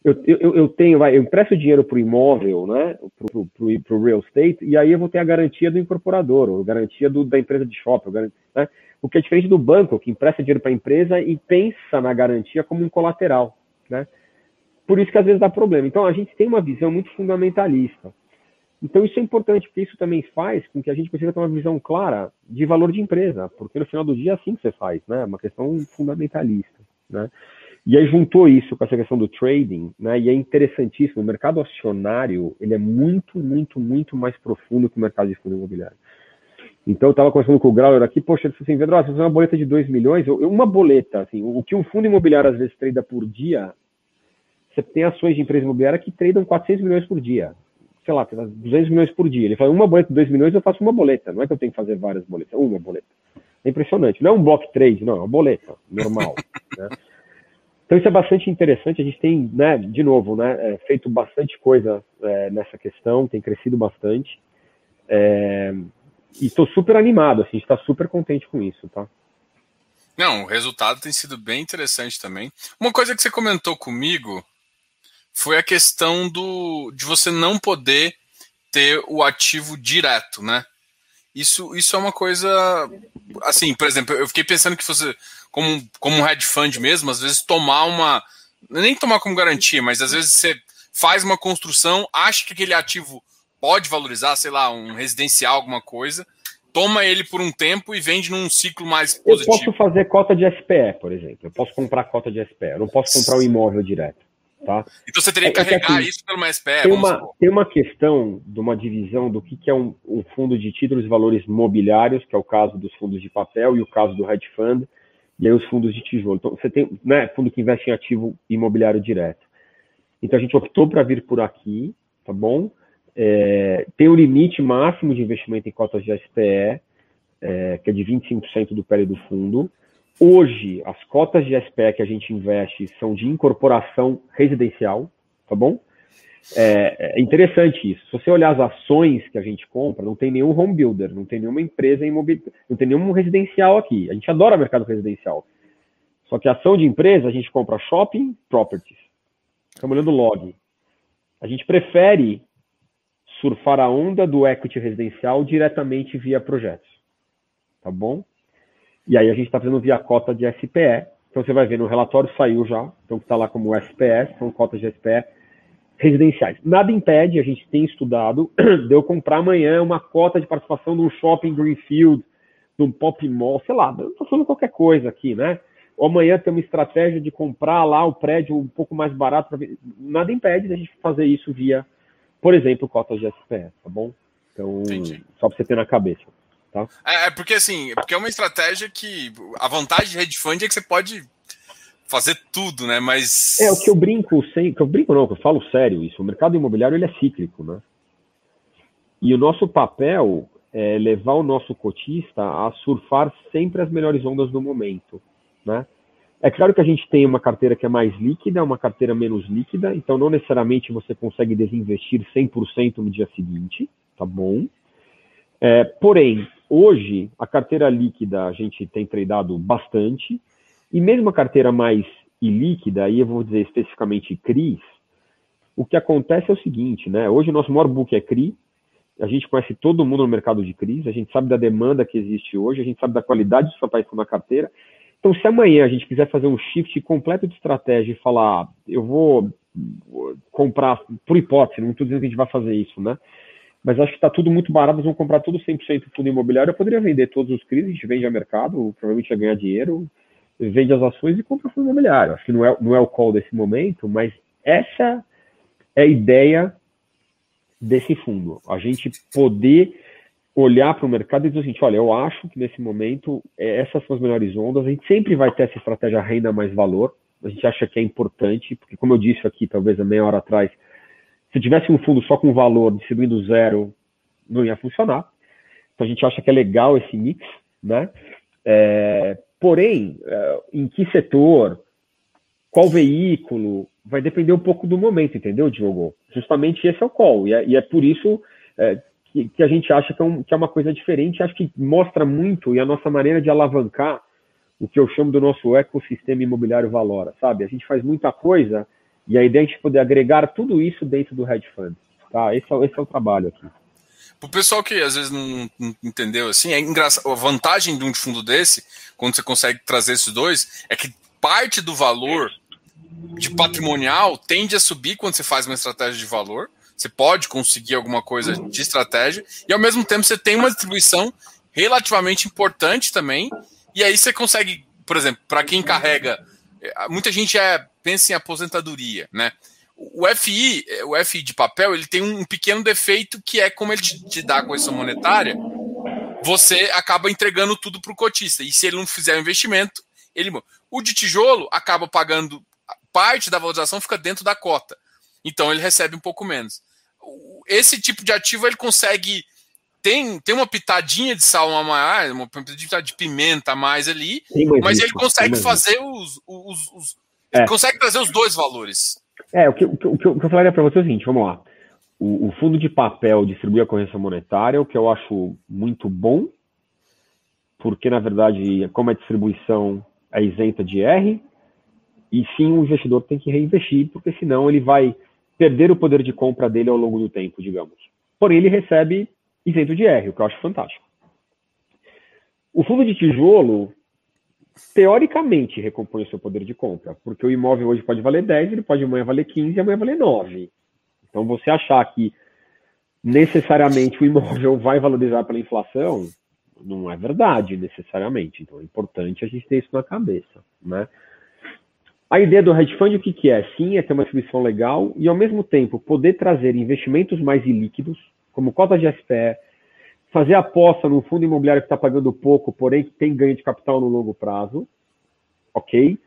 eu, eu, eu tenho, vai, eu empresto dinheiro para o imóvel, né, para o real estate, e aí eu vou ter a garantia do incorporador, ou garantia do, da empresa de shopping, né, o que é diferente do banco, que empresta dinheiro para a empresa e pensa na garantia como um colateral, né. Por isso que às vezes dá problema. Então a gente tem uma visão muito fundamentalista. Então isso é importante, porque isso também faz com que a gente consiga ter uma visão clara de valor de empresa, porque no final do dia é assim que você faz, né, é uma questão fundamentalista, né. E aí juntou isso com essa questão do trading, né? E é interessantíssimo. O mercado acionário ele é muito, muito, muito mais profundo que o mercado de fundo imobiliário. Então eu estava conversando com o Grauer aqui, poxa, ele disse assim, Pedro, você uma boleta de 2 milhões, uma boleta, assim, o que um fundo imobiliário às vezes trada por dia, você tem ações de empresa imobiliária que tradam 400 milhões por dia. Sei lá, 200 milhões por dia. Ele fala, uma boleta de 2 milhões, eu faço uma boleta. Não é que eu tenho que fazer várias boletas, uma boleta. É impressionante. Não é um block trade, não, é uma boleta, normal. né? Então isso é bastante interessante. A gente tem, né, de novo, né, é, feito bastante coisa é, nessa questão, tem crescido bastante. É, e estou super animado, assim, está super contente com isso, tá? Não, o resultado tem sido bem interessante também. Uma coisa que você comentou comigo foi a questão do de você não poder ter o ativo direto, né? Isso, isso é uma coisa assim, por exemplo, eu fiquei pensando que você como, como um hedge fund mesmo, às vezes tomar uma. Nem tomar como garantia, mas às vezes você faz uma construção, acha que aquele ativo pode valorizar, sei lá, um residencial, alguma coisa, toma ele por um tempo e vende num ciclo mais positivo. Eu posso fazer cota de SPE, por exemplo. Eu posso comprar cota de SPE. Eu não posso comprar o um imóvel direto. Tá? Então você teria que é, carregar é que, isso pelo SPE. Tem uma, tem uma questão de uma divisão do que, que é um, um, fundo de títulos e valores mobiliários, que é o caso dos fundos de papel e o caso do hedge fund, e aí os fundos de tijolo. Então, você tem né, fundo que investe em ativo imobiliário direto. Então, a gente optou para vir por aqui, tá bom? É, tem o um limite máximo de investimento em cotas de SPE, é, que é de 25% do PL do fundo. Hoje, as cotas de SPE que a gente investe são de incorporação residencial, tá bom? É, é, interessante isso. Se você olhar as ações que a gente compra, não tem nenhum home builder, não tem nenhuma empresa imobiliária, não tem nenhum residencial aqui. A gente adora mercado residencial. Só que ação de empresa, a gente compra shopping properties. Estamos olhando log. A gente prefere surfar a onda do equity residencial diretamente via projetos. Tá bom? E aí a gente está fazendo via cota de SPE. Então você vai ver no relatório, saiu já. Então está lá como SPS, são cotas de SPE residenciais. Nada impede, a gente tem estudado, de eu comprar amanhã uma cota de participação num shopping Greenfield, num pop mall, sei lá, estou falando qualquer coisa aqui, né? Ou amanhã tem uma estratégia de comprar lá o prédio um pouco mais barato. Nada impede da gente fazer isso via, por exemplo, cotas de SPS, tá bom? Então, Entendi. só para você ter na cabeça. Tá? É, é, porque assim, porque é uma estratégia que a vantagem de hedge fund é que você pode fazer tudo, né? Mas. É, o que eu brinco, sem, que eu brinco não, que eu falo sério isso. O mercado imobiliário ele é cíclico, né? E o nosso papel é levar o nosso cotista a surfar sempre as melhores ondas do momento, né? É claro que a gente tem uma carteira que é mais líquida, uma carteira menos líquida, então não necessariamente você consegue desinvestir 100% no dia seguinte, tá bom? É, porém, hoje, a carteira líquida a gente tem tradado bastante, e mesmo a carteira mais ilíquida, aí eu vou dizer especificamente CRIs, o que acontece é o seguinte, né? Hoje o nosso maior book é CRI, a gente conhece todo mundo no mercado de CRIs, a gente sabe da demanda que existe hoje, a gente sabe da qualidade dos papéis que estão na carteira. Então, se amanhã a gente quiser fazer um shift completo de estratégia e falar, eu vou comprar, por hipótese, não estou dizendo que a gente vai fazer isso, né? Mas acho que está tudo muito barato, nós vamos comprar tudo 100% fundo imobiliário, eu poderia vender todos os CRIs, a gente vende a mercado, provavelmente ia ganhar dinheiro, vende as ações e compra fundo imobiliário. Acho que não é, não é o call desse momento, mas essa é a ideia desse fundo. A gente poder olhar para o mercado e dizer assim, olha, eu acho que nesse momento é, essas são as melhores ondas, a gente sempre vai ter essa estratégia renda mais valor, a gente acha que é importante, porque como eu disse aqui, talvez há meia hora atrás, se tivesse um fundo só com valor distribuindo zero, não ia funcionar. Então a gente acha que é legal esse mix, né? É, porém, é, em que setor, qual veículo, vai depender um pouco do momento, entendeu, Diogo? Justamente esse é o call. E é, e é por isso é, que, que, a gente acha que é, um, que é, uma coisa diferente. Acho que mostra muito e a nossa maneira de alavancar o que eu chamo do nosso ecossistema imobiliário valora, sabe? A gente faz muita coisa e a ideia é a gente poder agregar tudo isso dentro do hedge fund. Tá? Esse é, esse é o trabalho aqui. Para o pessoal que às vezes não, entendeu assim, é engraçado. A vantagem de um fundo desse, quando você consegue trazer esses dois, é que parte do valor de patrimonial tende a subir quando você faz uma estratégia de valor. Você pode conseguir alguma coisa de estratégia, e ao mesmo tempo você tem uma distribuição relativamente importante também. E aí você consegue, por exemplo, para quem carrega. Muita gente é, pensa em aposentadoria, né? o FI, o FI de papel, ele tem um pequeno defeito que é como ele te, te dá a correção monetária, você acaba entregando tudo para o cotista. E se ele não fizer o investimento, ele. O de tijolo acaba pagando parte da valorização fica dentro da cota. Então ele recebe um pouco menos. Esse tipo de ativo ele consegue tem, tem uma pitadinha de sal a mais, uma pitadinha de pimenta a mais ali, mas ele consegue fazer os, os, os é. consegue trazer os dois valores. É, o que, o que, o que eu falaria para você é o seguinte, vamos lá. O, o, fundo de papel distribui a correção monetária, o que eu acho muito bom, porque, na verdade, como a distribuição é isenta de R, e sim o investidor tem que reinvestir, porque senão ele vai perder o poder de compra dele ao longo do tempo, digamos. Porém, ele recebe isento de R, o que eu acho fantástico. O fundo de tijolo, teoricamente recompõe o seu poder de compra, porque o imóvel hoje pode valer 10, ele pode amanhã valer 15 e amanhã valer 9. Então você achar que necessariamente o imóvel vai valorizar pela inflação, não é verdade necessariamente. Então é importante a gente ter isso na cabeça, né? A ideia do hedge fund o que, que é? Sim, é ter uma distribuição legal e ao mesmo tempo poder trazer investimentos mais ilíquidos, como cotas de SPE, fazer aposta no fundo imobiliário que está pagando pouco, porém que tem ganho de capital no longo prazo, ok?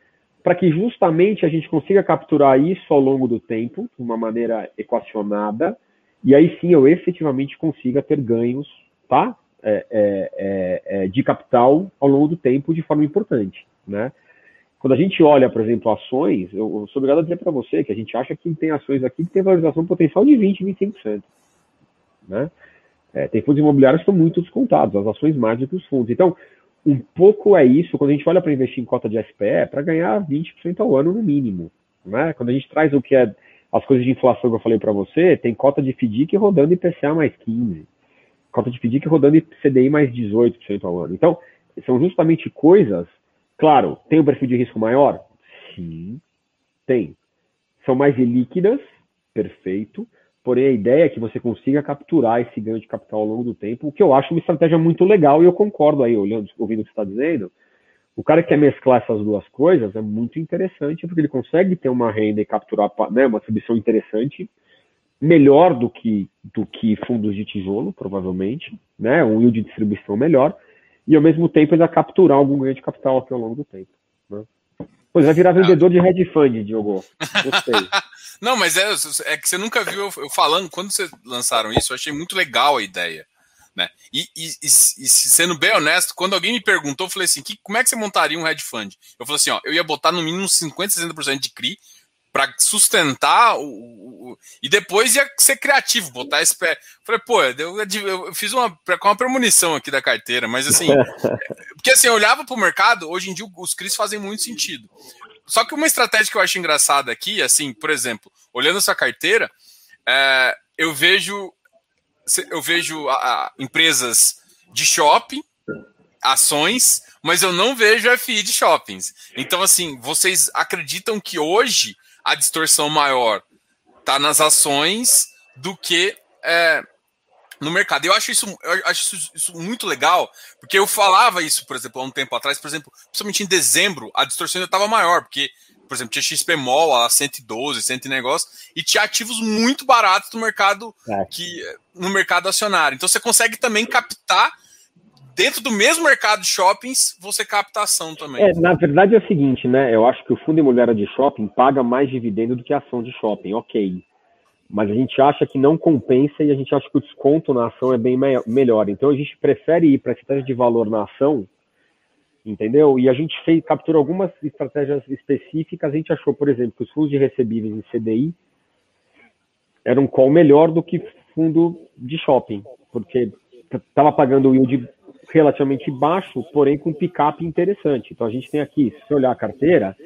Para que justamente a gente consiga capturar isso ao longo do tempo, de uma maneira equacionada, e aí sim eu efetivamente consiga ter ganhos, tá? É, é, é, é de capital ao longo do tempo de forma importante, né? Quando a gente olha, por exemplo, ações, eu, sou obrigado a dizer para você que a gente acha que tem ações aqui que tem valorização potencial de 20, 25%, né? É, tem fundos imobiliários que estão muito descontados, as ações mais do que os fundos. Então, um pouco é isso, quando a gente olha para investir em cota de SPE, é para ganhar 20% ao ano no mínimo. Né? Quando a gente traz o que é as coisas de inflação que eu falei para você, tem cota de FDIC rodando IPCA mais 15%, cota de FDIC rodando CDI mais 18% ao ano. Então, são justamente coisas, claro, tem um perfil de risco maior? Sim, tem. São mais líquidas, perfeito, Porém, a ideia é que você consiga capturar esse ganho de capital ao longo do tempo, o que eu acho uma estratégia muito legal e eu concordo aí, olhando, ouvindo o que você está dizendo. O cara que quer mesclar essas duas coisas é muito interessante, porque ele consegue ter uma renda e capturar né, uma distribuição interessante, melhor do que, do que fundos de tijolo, provavelmente, né, um yield de distribuição melhor, e ao mesmo tempo vai capturar algum ganho de capital aqui ao longo do tempo. Né? Pois vai virar vendedor de hedge fund, Diogo. Gostei. Não, mas é, é que você nunca viu eu, falando, quando vocês lançaram isso, eu achei muito legal a ideia. Né? E, e, e, e, sendo bem honesto, quando alguém me perguntou, eu falei assim: que, como é que você montaria um hedge fund? Eu falei assim: ó, eu ia botar no mínimo 50%, 60% de CRI para sustentar o, o, e depois ia ser criativo, botar esse pé. Falei, pô, eu, eu fiz uma uma premonição aqui da carteira, mas assim, porque assim, eu olhava para o mercado, hoje em dia os CRIs fazem muito sentido. Só que uma estratégia que eu acho engraçada aqui, assim, por exemplo, olhando essa carteira, é, eu vejo eu vejo a, a, empresas de shopping, ações, mas eu não vejo FI de shoppings. Então, assim, vocês acreditam que hoje a distorção maior está nas ações do que é, no mercado. Eu acho isso, eu acho isso, isso, muito legal, porque eu falava isso, por exemplo, há um tempo atrás, por exemplo, principalmente em dezembro, a distorção ainda estava maior, porque por exemplo, tinha XPMOL a 112, 100 negócio, e tinha ativos muito baratos no mercado é. que no mercado acionário. Então você consegue também captar dentro do mesmo mercado de shoppings, você capta ação também. É, na verdade é o seguinte, né? Eu acho que o fundo imobiliário de shopping paga mais dividendo do que a ação de shopping, ok. Mas a gente acha que não compensa e a gente acha que o desconto na ação é bem me melhor. Então a gente prefere ir para a estratégia de valor na ação entendeu? E a gente fez, capturou algumas estratégias específicas. A gente achou, por exemplo, que os fundos de recebíveis em CDI eram um call melhor do que fundo de shopping, porque estava pagando o yield relativamente baixo, porém com picape interessante. Então a gente tem aqui, se você olhar a carteira,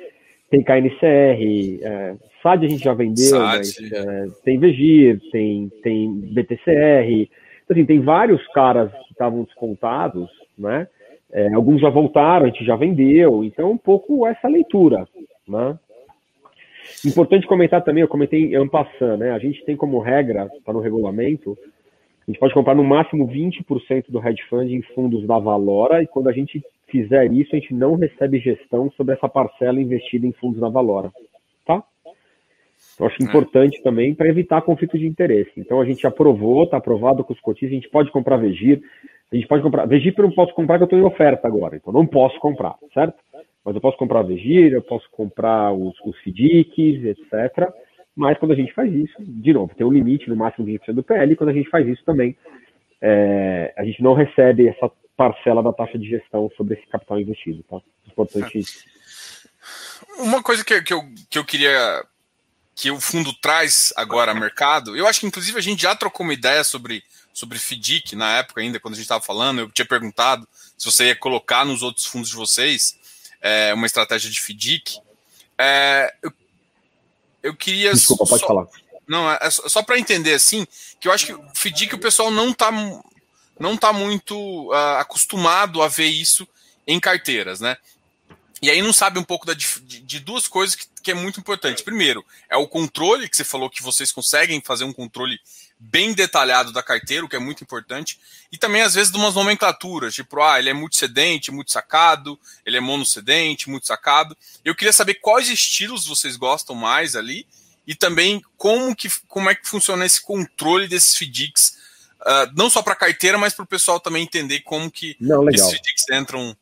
tem KNCR, é, SAD a gente já vendeu, mas, é, tem Vegir, tem, tem BTCR. Então, assim, tem vários caras que estavam descontados, né? É, alguns já voltaram, a gente já vendeu, então um pouco essa leitura. Né? Importante comentar também, eu comentei em passando, né? A gente tem como regra, está no regulamento, a gente pode comprar no máximo 20% do hedge fund em fundos da Valora, e quando a gente fizer isso, a gente não recebe gestão sobre essa parcela investida em fundos da Valora. Tá? Eu acho importante também para evitar conflito de interesse. Então a gente aprovou, está aprovado com os cotistas, a gente pode comprar Vegir, a gente pode comprar. Vegir eu não posso comprar, que eu estou em oferta agora, então não posso comprar, certo? Mas eu posso comprar Vegir, eu posso comprar os, os FDICs, etc. Mas quando a gente faz isso, de novo, tem um limite no máximo 20% do PL, e quando a gente faz isso também, é, a gente não recebe essa parcela da taxa de gestão sobre esse capital investido, tá? Importante isso. Uma coisa que, que, eu, que eu queria que o fundo traz agora ao mercado, eu acho que inclusive a gente já trocou uma ideia sobre sobre FDIC na época ainda, quando a gente estava falando, eu tinha perguntado se você ia colocar nos outros fundos de vocês é, uma estratégia de FDIC. É, eu, eu queria. Desculpa, pode só, falar. Não, é, é só para entender assim, que eu acho que o FDIC o pessoal não está não tá muito uh, acostumado a ver isso em carteiras, né? E aí não sabe um pouco da, de, de duas coisas que, que, é muito importante. Primeiro, é o controle, que você falou que vocês conseguem fazer um controle bem detalhado da carteira, o que é muito importante, e também às vezes de umas nomenclaturas, tipo, ah, ele é multicedente, muito sacado, ele é monocedente, muito sacado. Eu queria saber quais estilos vocês gostam mais ali, e também como, que, como é que funciona esse controle desses FDICs, uh, não só para a carteira, mas para o pessoal também entender como que não, esses FDICs entram.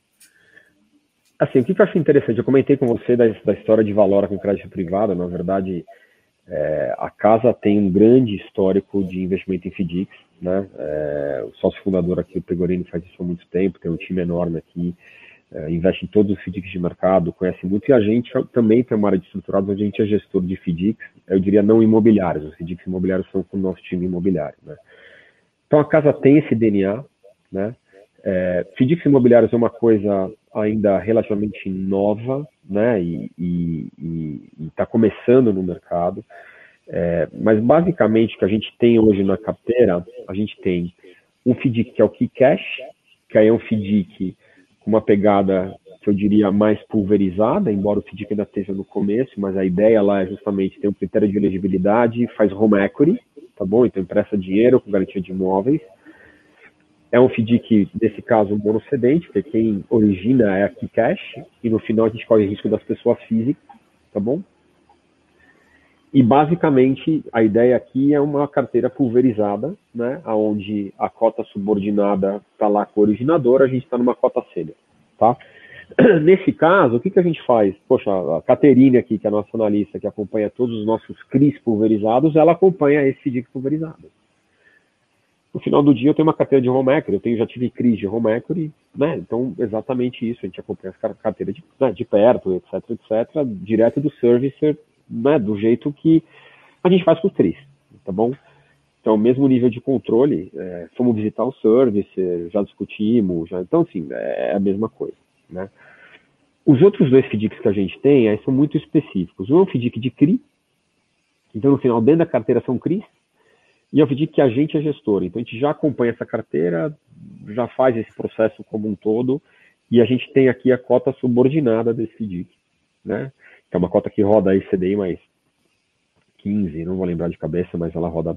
Assim, o que eu acho interessante, eu comentei com você da, da história de Valora com crédito privado, na verdade, é, a casa tem um grande histórico de investimento em FDICs, né? É, o sócio fundador aqui, o Pegorini, faz isso há muito tempo, tem um time enorme aqui, é, investe em todos os FDICs de mercado, conhece muito, e a gente também tem uma área de estruturados onde a gente é gestor de FDICs, eu diria não imobiliários, os FDICs imobiliários são com o nosso time imobiliário, né? Então a casa tem esse DNA, né? É, FDICs imobiliários é uma coisa ainda relativamente nova, né, e está começando no mercado. É, mas basicamente o que a gente tem hoje na carteira, a gente tem um FDIC que é o Key Cash, que aí é um FDIC com uma pegada que eu diria mais pulverizada, embora o FDIC ainda esteja no começo, mas a ideia lá é justamente ter um critério de elegibilidade, faz home equity, tá bom? Então empresta dinheiro com garantia de imóveis. É um FDIC, nesse caso, monocedente, porque quem origina é a Keycash, e no final a gente corre risco das pessoas físicas, tá bom? E basicamente a ideia aqui é uma carteira pulverizada, né, onde a cota subordinada está lá com o originador, a gente está numa cota sênior, tá? Nesse caso, o que, que a gente faz? Poxa, a Caterine aqui, que é a nossa analista, que acompanha todos os nossos CRIs pulverizados, ela acompanha esse FDIC pulverizado no final do dia eu tenho uma carteira de home equity, eu tenho, já tive crise de home equity, né? Então, exatamente isso, a gente acompanha a carteira de, né, de perto, etc, etc, direto do servicer, né, do jeito que a gente faz com os CRIs, tá bom? Então, mesmo nível de controle, é, fomos visitar o service, já discutimos, já, então, assim, é a mesma coisa, né? Os outros dois FDICs que a gente tem aí são muito específicos. Um é um FDIC de CRI, então, no final, dentro da carteira são CRIs, e eu pedi que a gente é gestor, então a gente já acompanha essa carteira, já faz esse processo como um todo, e a gente tem aqui a cota subordinada desse FDIC, né? Que é uma cota que roda aí CDI mais 15, não vou lembrar de cabeça, mas ela roda,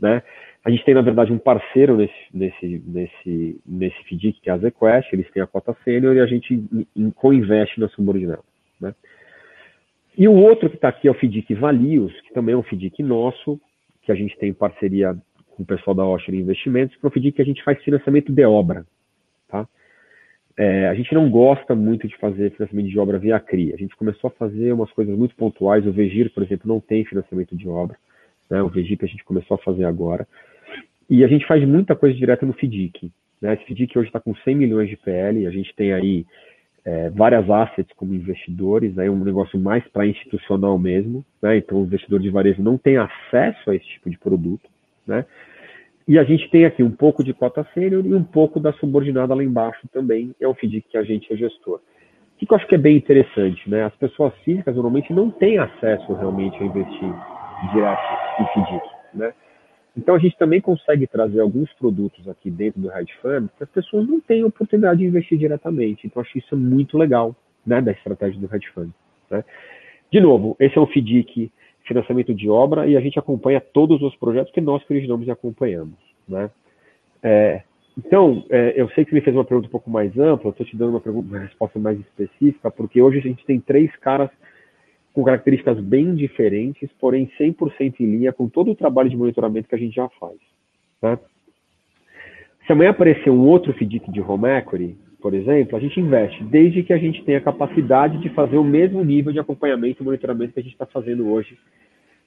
né? A gente tem, na verdade, um parceiro nesse, nesse, nesse, nesse FDIC, que é a ZQuest, eles têm a cota sênior e a gente co-investe na subordinada, né? E o outro que está aqui é o FDIC Valios, que também é um FDIC nosso, que a gente tem parceria com o pessoal da Osher Investimentos, FDIC que a gente faz financiamento de obra. Tá? É, a gente não gosta muito de fazer financiamento de obra via CRI. A gente começou a fazer umas coisas muito pontuais. O Vegir, por exemplo, não tem financiamento de obra. Né? O Vegir que a gente começou a fazer agora. E a gente faz muita coisa direta no FDIC. Né? Esse FDIC hoje está com 100 milhões de PL. A gente tem aí é, várias assets como investidores, aí um negócio mais para institucional mesmo, né? Então o investidor de varejo não tem acesso a esse tipo de produto, né? E a gente tem aqui um pouco de cota sênior e um pouco da subordinada lá embaixo também, é o FDIC que a gente é gestor. O que eu acho que é bem interessante, né? As pessoas físicas normalmente não têm acesso realmente a investir direto em FDIC, né? Então a gente também consegue trazer alguns produtos aqui dentro do hedge fund que as pessoas não têm oportunidade de investir diretamente. Então acho isso muito legal, né, da estratégia do hedge fund. Né? De novo, esse é o FDIC, financiamento de obra, e a gente acompanha todos os projetos que nós originamos e acompanhamos, né? É, então, é, eu sei que você me fez uma pergunta um pouco mais ampla, estou te dando uma, pergunta, uma resposta mais específica, porque hoje a gente tem três caras com características bem diferentes, porém 100% em linha com todo o trabalho de monitoramento que a gente já faz. Né? Se amanhã aparecer um outro FDIC de home equity, por exemplo, a gente investe, desde que a gente tenha capacidade de fazer o mesmo nível de acompanhamento e monitoramento que a gente está fazendo hoje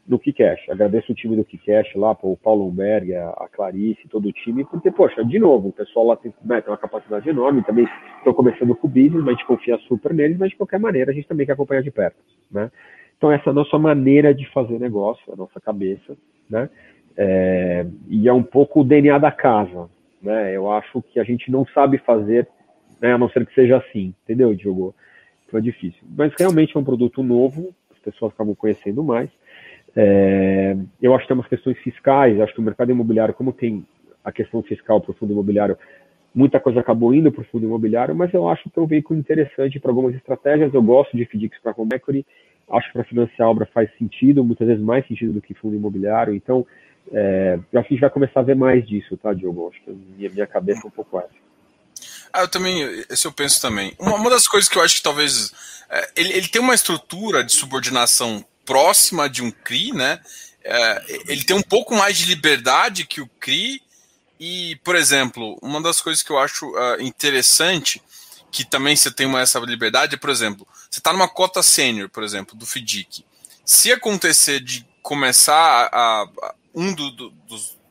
no Kikash. Agradeço o time do Kikash lá, o Paulo Humberg, a Clarice, todo o time, porque, poxa, de novo, o pessoal lá tem, né, tem uma capacidade enorme, também estão começando com o business, mas a gente confia super neles, mas de qualquer maneira a gente também quer acompanhar de perto, né? Então essa é a nossa maneira de fazer negócio, a nossa cabeça, né? É, e é um pouco o DNA da casa, né? Eu acho que a gente não sabe fazer, né, a não ser que seja assim, entendeu, Diogo? Então é difícil. Mas realmente é um produto novo, as pessoas acabam conhecendo mais, é, eu acho que tem umas questões fiscais, acho que o mercado imobiliário, como tem a questão fiscal para o fundo imobiliário, muita coisa acabou indo para o fundo imobiliário, mas eu acho que é um veículo interessante para algumas estratégias. Eu gosto de FDICs para home equity, acho que para financiar a obra faz sentido, muitas vezes mais sentido do que fundo imobiliário. Então, é, eu acho que a gente vai começar a ver mais disso, tá, Diogo? Acho que a minha, minha cabeça é um pouco essa. Ah, eu também, esse eu penso também. Uma, uma das coisas que eu acho que talvez. É, ele, ele tem uma estrutura de subordinação próxima de um CRI, né? É, ele tem um pouco mais de liberdade que o CRI. E, por exemplo, uma das coisas que eu acho uh, interessante, que também você tem uma, essa liberdade, é, por exemplo, você está numa cota sênior, por exemplo, do FDIC. Se acontecer de começar a, a um do, do,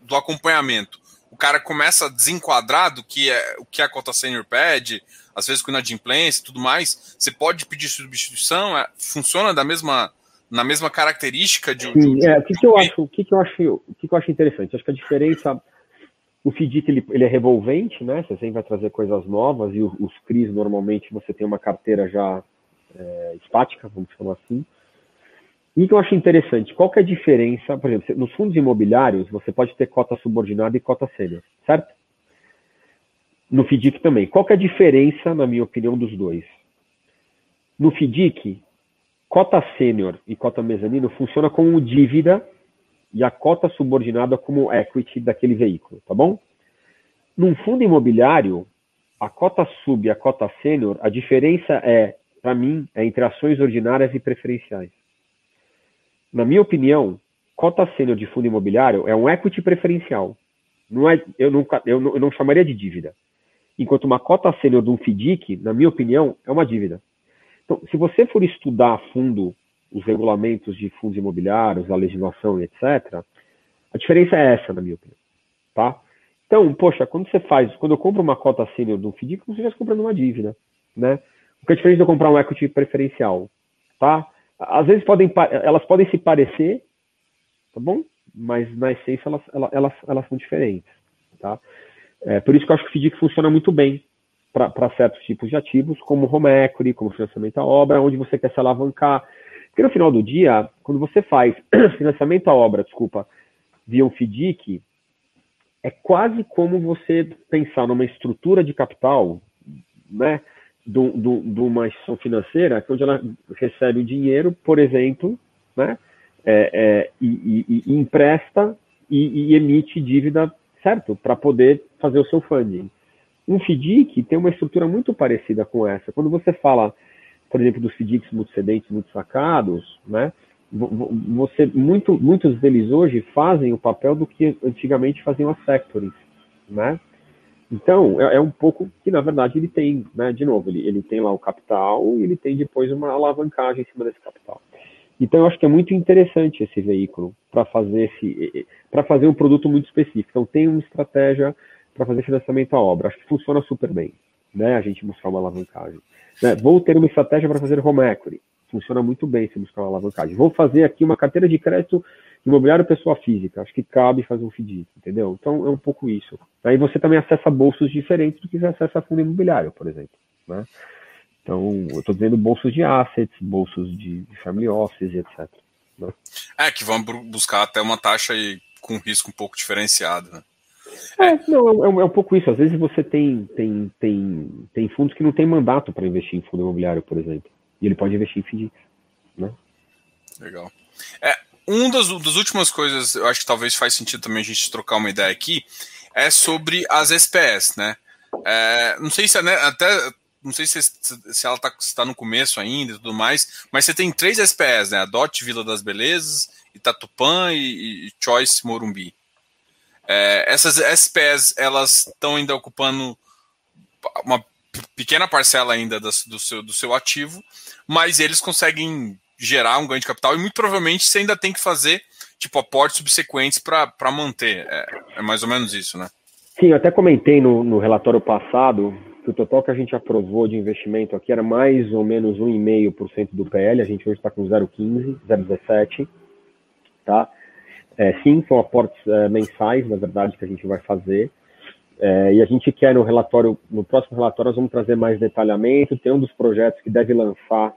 do, acompanhamento, o cara começa desenquadrado que é o que a cota sênior pede, às vezes com inadimplência e tudo mais, você pode pedir substituição, é, funciona da mesma na mesma característica de, Sim, de, é, o que, que eu acho, o que, que eu acho, o que, que eu acho interessante? Acho que a diferença, o FDIC ele, ele é revolvente, né? Você sempre vai trazer coisas novas e os, os CRIs normalmente você tem uma carteira já é, estática, vamos chamar assim. E o que eu acho interessante, qual que é a diferença, por exemplo, nos fundos imobiliários você pode ter cota subordinada e cota sênior, certo? No FDIC também. Qual que é a diferença, na minha opinião, dos dois? No FDIC, Cota sênior e cota mezanino funciona como dívida e a cota subordinada como equity daquele veículo, tá bom? Num fundo imobiliário, a cota sub e a cota sênior, a diferença é, para mim, é entre ações ordinárias e preferenciais. Na minha opinião, cota sênior de fundo imobiliário é um equity preferencial. Não é, eu, nunca, eu, não, eu não chamaria de dívida. Enquanto uma cota sênior de um FDIC, na minha opinião, é uma dívida. Então, se você for estudar a fundo os regulamentos de fundos imobiliários, a legislação e etc., a diferença é essa, na minha opinião. Tá? Então, poxa, quando você faz, quando eu compro uma cota sênior de um FDIC, você já está comprando uma dívida, né? O que é diferente de eu comprar um equity preferencial, tá? Às vezes podem, elas podem se parecer, tá bom? Mas na essência elas, elas, elas são diferentes, tá? É, por isso que eu acho que o FDIC funciona muito bem para certos tipos de ativos, como home equity, como financiamento à obra, onde você quer se alavancar. Porque no final do dia, quando você faz financiamento à obra, desculpa, via um FDIC, é quase como você pensar numa estrutura de capital, né, de, uma instituição financeira, onde ela recebe o dinheiro, por exemplo, né, é, é, e, e, e, empresta e, e emite dívida, certo? Para poder fazer o seu funding. Um FDIC tem uma estrutura muito parecida com essa. Quando você fala por exemplo, dos FDICs multicedentes, multissacados, né? Você, muito, muitos deles hoje fazem o papel do que antigamente faziam as factories, né? Então, é, é, um pouco que, na verdade, ele tem, né, de novo, ele, ele tem lá o capital e ele tem depois uma alavancagem em cima desse capital. Então, eu acho que é muito interessante esse veículo para fazer esse, para fazer um produto muito específico. Então, tem uma estratégia para fazer financiamento à obra. Acho que funciona super bem, né? A gente buscar uma alavancagem. Né? Vou ter uma estratégia para fazer home equity. Funciona muito bem se buscar uma alavancagem. Vou fazer aqui uma carteira de crédito imobiliário pessoa física. Acho que cabe fazer um FDIC, entendeu? Então, é um pouco isso. Aí você também acessa bolsos diferentes do que você acessa fundo imobiliário, por exemplo, né? Então, eu estou dizendo bolsos de assets, bolsos de, family offices etc. Né? É, que vão buscar até uma taxa com risco um pouco diferenciado, né? É, não, é, é, um pouco isso. Às vezes você tem, tem, tem, tem fundos que não tem mandato para investir em fundo imobiliário, por exemplo. E ele pode investir em FDIC. Né? Legal. É, um das, das últimas coisas, eu acho que talvez faz sentido também a gente trocar uma ideia aqui, é sobre as SPS, né? É, não sei se né, até não sei se, se ela está tá no começo ainda e tudo mais, mas você tem três SPS, né? A DOT Vila das Belezas, Itatupã e, e Choice Morumbi. É, essas SPS, elas estão ainda ocupando uma pequena parcela ainda do, do, seu, do seu ativo, mas eles conseguem gerar um ganho de capital e muito provavelmente você ainda tem que fazer tipo aportes subsequentes para manter. É, é, mais ou menos isso, né? Sim, eu até comentei no, no relatório passado que o total que a gente aprovou de investimento aqui era mais ou menos 1,5% do PL, a gente hoje está com 0,15, 0,17, tá? É, sim, são aportes é, mensais, na verdade, que a gente vai fazer. É, e a gente quer no relatório, no próximo relatório, nós vamos trazer mais detalhamento. Tem um dos projetos que deve lançar,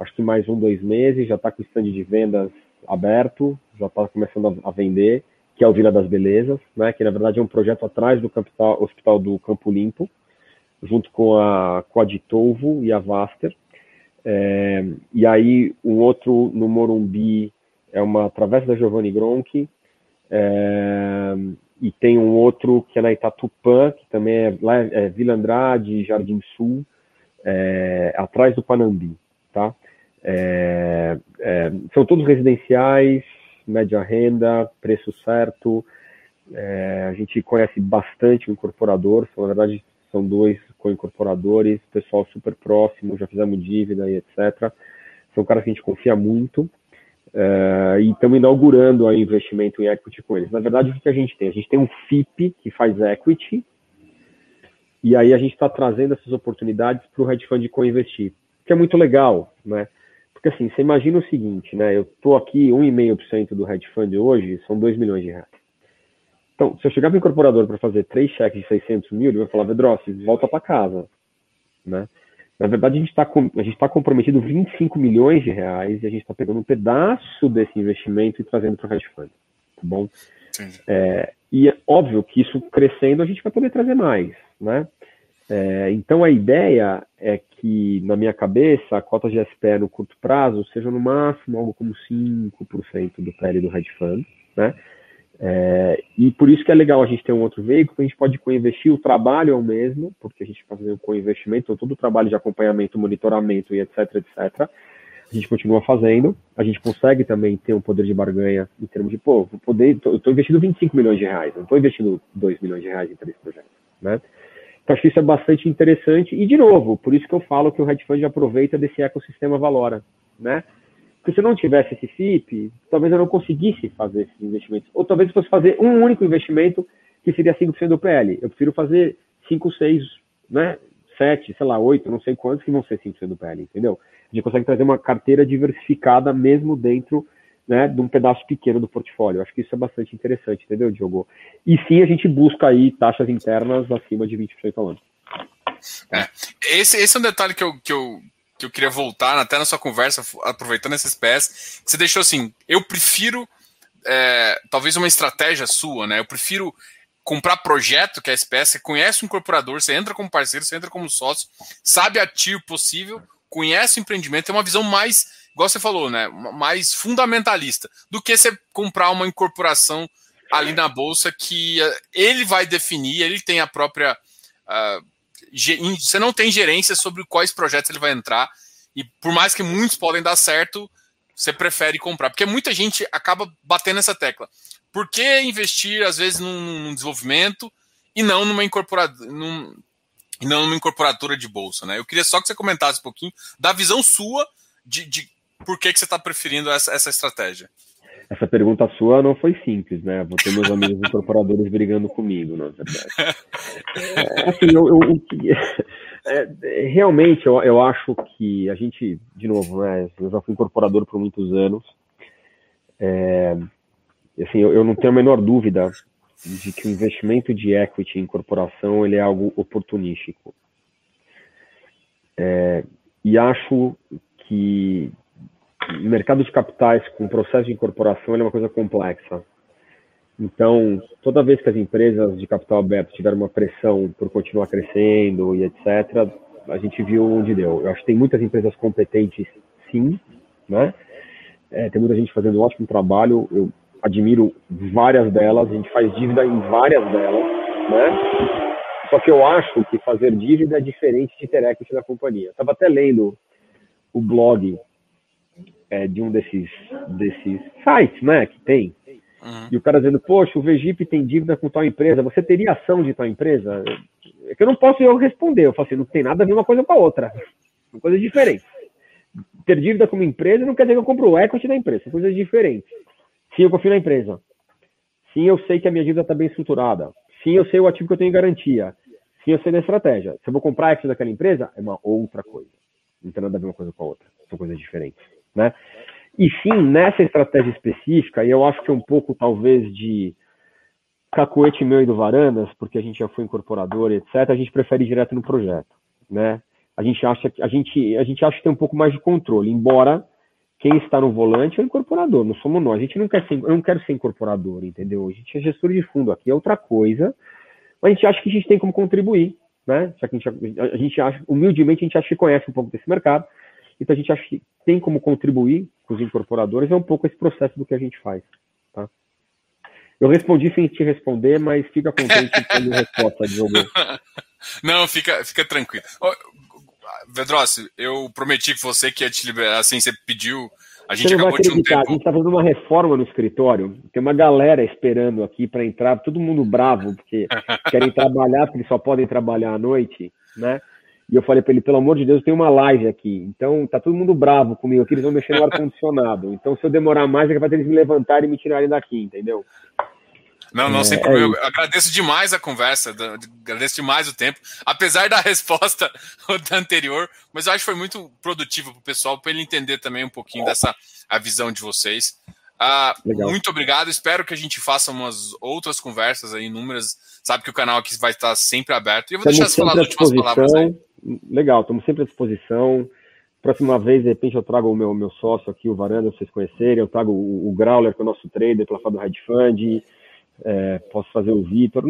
acho que mais um, dois meses, já está com o stand de vendas aberto, já está começando a, a, vender, que é o Vila das Belezas, né, que na verdade é um projeto atrás do capital, Hospital do Campo Limpo junto com a, com a e a Vaster. É, e aí, um outro no Morumbi é uma Travessa da Giovanni Gronchi. É, e tem um outro que é na Itatupã, que também é, lá é Vila Andrade, Jardim Sul, é, atrás do Panambi, tá? É, é, são todos residenciais, média renda, preço certo. É, a gente conhece bastante o incorporador, são, na verdade, são dois co-incorporadores, pessoal super próximo, já fizemos dívida e etc. São caras que a gente confia muito. Uh, e estamos inaugurando o investimento em equity com eles. Na verdade, o que a gente tem? A gente tem um FIP que faz equity, e aí a gente está trazendo essas oportunidades para o hedge fund co-investir, que é muito legal, né? Porque assim, você imagina o seguinte, né? Eu estou aqui, 1,5% do hedge fund hoje são 2 milhões de reais. Então, se eu chegar para o incorporador para fazer três cheques de 600 mil, ele vai falar, Vedrossi, volta para casa. Né? Na verdade, a gente está tá comprometido 25 milhões de reais e a gente está pegando um pedaço desse investimento e trazendo para o hedge fund. Tá bom? É, e é óbvio que isso crescendo, a gente vai poder trazer mais. Né? É, então, a ideia é que, na minha cabeça, a cota de SPE no curto prazo seja no máximo algo como 5% do PL do hedge fund. Né? É, e por isso que é legal a gente ter um outro veículo, a gente pode co-investir, o trabalho é o mesmo, porque a gente está fazendo co-investimento, então todo o trabalho de acompanhamento, monitoramento e etc, etc, a gente continua fazendo, a gente consegue também ter um poder de barganha em termos de, pô, vou poder, eu estou investindo 25 milhões de reais, não estou investindo 2 milhões de reais em três projetos, né? Então acho que isso é bastante interessante, e de novo, por isso que eu falo que o hedge fund aproveita desse ecossistema Valora, né? Porque se eu não tivesse esse FIP, talvez eu não conseguisse fazer esses investimentos. Ou talvez eu fosse fazer um único investimento que seria 5% do PL. Eu prefiro fazer 5, 6, né, 7, sei lá, 8, não sei quantos que vão ser 5% do PL, entendeu? A gente consegue trazer uma carteira diversificada mesmo dentro né, de um pedaço pequeno do portfólio. Acho que isso é bastante interessante, entendeu, Diogo? E sim, a gente busca aí taxas internas acima de 20% ao ano. É, esse, esse é um detalhe que eu, que eu, que eu queria voltar até na sua conversa, aproveitando esses pés, você deixou assim, eu prefiro é, talvez uma estratégia sua, né? Eu prefiro comprar projeto que é a SPS, você conhece o incorporador, você entra como parceiro, você entra como sócio, sabe ativo possível, conhece o empreendimento, tem uma visão mais, igual você falou, né? Mais fundamentalista do que você comprar uma incorporação ali na bolsa que uh, ele vai definir, ele tem a própria uh, você não tem gerência sobre quais projetos ele vai entrar e por mais que muitos podem dar certo, você prefere comprar. Porque muita gente acaba batendo essa tecla. Por que investir, às vezes, num, num desenvolvimento e não numa incorporadora, num, não numa incorporadora de bolsa, né? Eu queria só que você comentasse um pouquinho da visão sua de, de por que, que você está preferindo essa, essa estratégia. Essa pergunta sua não foi simples, né? Vou ter meus amigos incorporadores brigando comigo, na verdade. É, assim, eu, eu, é, realmente eu, eu acho que a gente, de novo, né? Eu já fui incorporador por muitos anos. É, assim, eu, eu não tenho a menor dúvida de que o investimento de equity em corporação ele é algo oportunístico. É, e acho que mercado de capitais com processo de incorporação é uma coisa complexa. Então, toda vez que as empresas de capital aberto tiveram uma pressão por continuar crescendo e etc., a gente viu onde deu. Eu acho que tem muitas empresas competentes, sim, né? É, tem muita gente fazendo um ótimo trabalho. Eu admiro várias delas, a gente faz dívida em várias delas, né? Só que eu acho que fazer dívida é diferente de ter equity na companhia. Estava até lendo o blog é, de um desses, desses sites, né, que tem, uhum. e o cara dizendo, poxa, o VGIP tem dívida com tal empresa, você teria ação de tal empresa? É que eu não posso eu responder, eu falo assim, não tem nada a ver uma coisa com a outra, são coisas diferentes. Ter dívida como empresa não quer dizer que eu compro o equity da empresa, são coisas diferentes. Sim, eu confio na empresa. Sim, eu sei que a minha dívida está bem estruturada. Sim, eu sei o ativo que eu tenho em garantia. Sim, eu sei da estratégia. Se eu vou comprar equity daquela empresa, é uma outra coisa. Não tem nada a ver uma coisa com a outra. São coisas diferentes. Né? E sim, nessa estratégia específica, e eu acho que é um pouco talvez de cacoete meu e do Varandas, porque a gente já foi incorporador, etc., a gente prefere ir direto no projeto. Né? A gente acha que a gente, a gente acha que tem um pouco mais de controle, embora quem está no volante é o incorporador, não somos nós. A gente não quer ser, eu não quero ser incorporador, entendeu? A gente é gestor de fundo aqui, é outra coisa, mas a gente acha que a gente tem como contribuir, né? Já que a gente, a gente acha, humildemente, a gente acha que conhece um pouco desse mercado, então a gente acha que tem como contribuir com os incorporadores, é um pouco esse processo do que a gente faz, tá? Eu respondi sem te responder, mas fica contente com a resposta, Diogo. Não, fica, fica tranquilo. Vedrossi, eu prometi que você que ia te liberar, assim, você pediu. A gente acabou de um tempo. A gente está fazendo uma reforma no escritório. Tem uma galera esperando aqui para entrar, todo mundo bravo, porque querem trabalhar, porque só podem trabalhar à noite, né? E eu falei para ele, pelo amor de Deus, tem uma live aqui. Então tá todo mundo bravo comigo, que eles vão mexer no ar-condicionado. Então, se eu demorar mais, é capaz eles me levantarem e me tirarem daqui, entendeu? Não, não, é, sem problema. É agradeço demais a conversa, agradeço demais o tempo, apesar da resposta da anterior, mas eu acho que foi muito produtivo para o pessoal, para ele entender também um pouquinho dessa a visão de vocês. Ah, muito obrigado, espero que a gente faça umas outras conversas aí, inúmeras. Sabe que o canal aqui vai estar sempre aberto. E eu vou estamos deixar você falar as últimas palavras aí. Legal, estamos sempre à disposição. Próxima vez, de repente, eu trago o meu, meu sócio aqui, o Varanda, vocês conhecerem. Eu trago o, o Growler, que é o nosso trader, pela do Hedge Fund é, posso fazer o Vitor,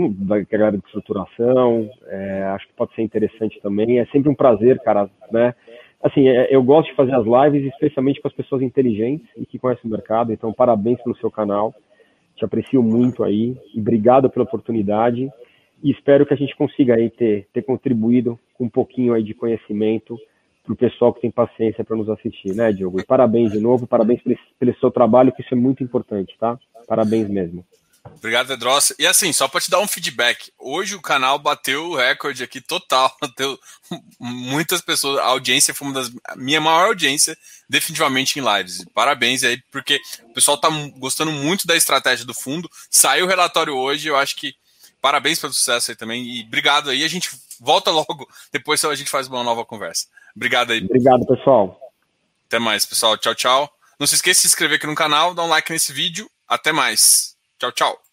que a galera de estruturação, é, acho que pode ser interessante também. É sempre um prazer, cara, né? Assim, é, eu gosto de fazer as lives, especialmente com as pessoas inteligentes e que conhecem o mercado, então parabéns pelo seu canal, te aprecio muito aí, e obrigado pela oportunidade, e espero que a gente consiga aí ter, ter contribuído com um pouquinho aí de conhecimento para o pessoal que tem paciência para nos assistir, né, Diogo? E parabéns de novo, parabéns pelo, pelo seu trabalho, que isso é muito importante, tá? Parabéns mesmo. Obrigado, Edrossa. E assim, só para te dar um feedback, hoje o canal bateu o recorde aqui total. Deu muitas pessoas, a audiência foi uma das minha maior audiência, definitivamente em lives. Parabéns aí, porque o pessoal tá gostando muito da estratégia do fundo. Saiu o relatório hoje, eu acho que parabéns pelo sucesso aí também. E obrigado aí. A gente volta logo, depois a gente faz uma nova conversa. Obrigado aí. Obrigado, pessoal. Até mais, pessoal. Tchau, tchau. Não se esqueça de se inscrever aqui no canal, dar um like nesse vídeo. Até mais. Tchau, tchau.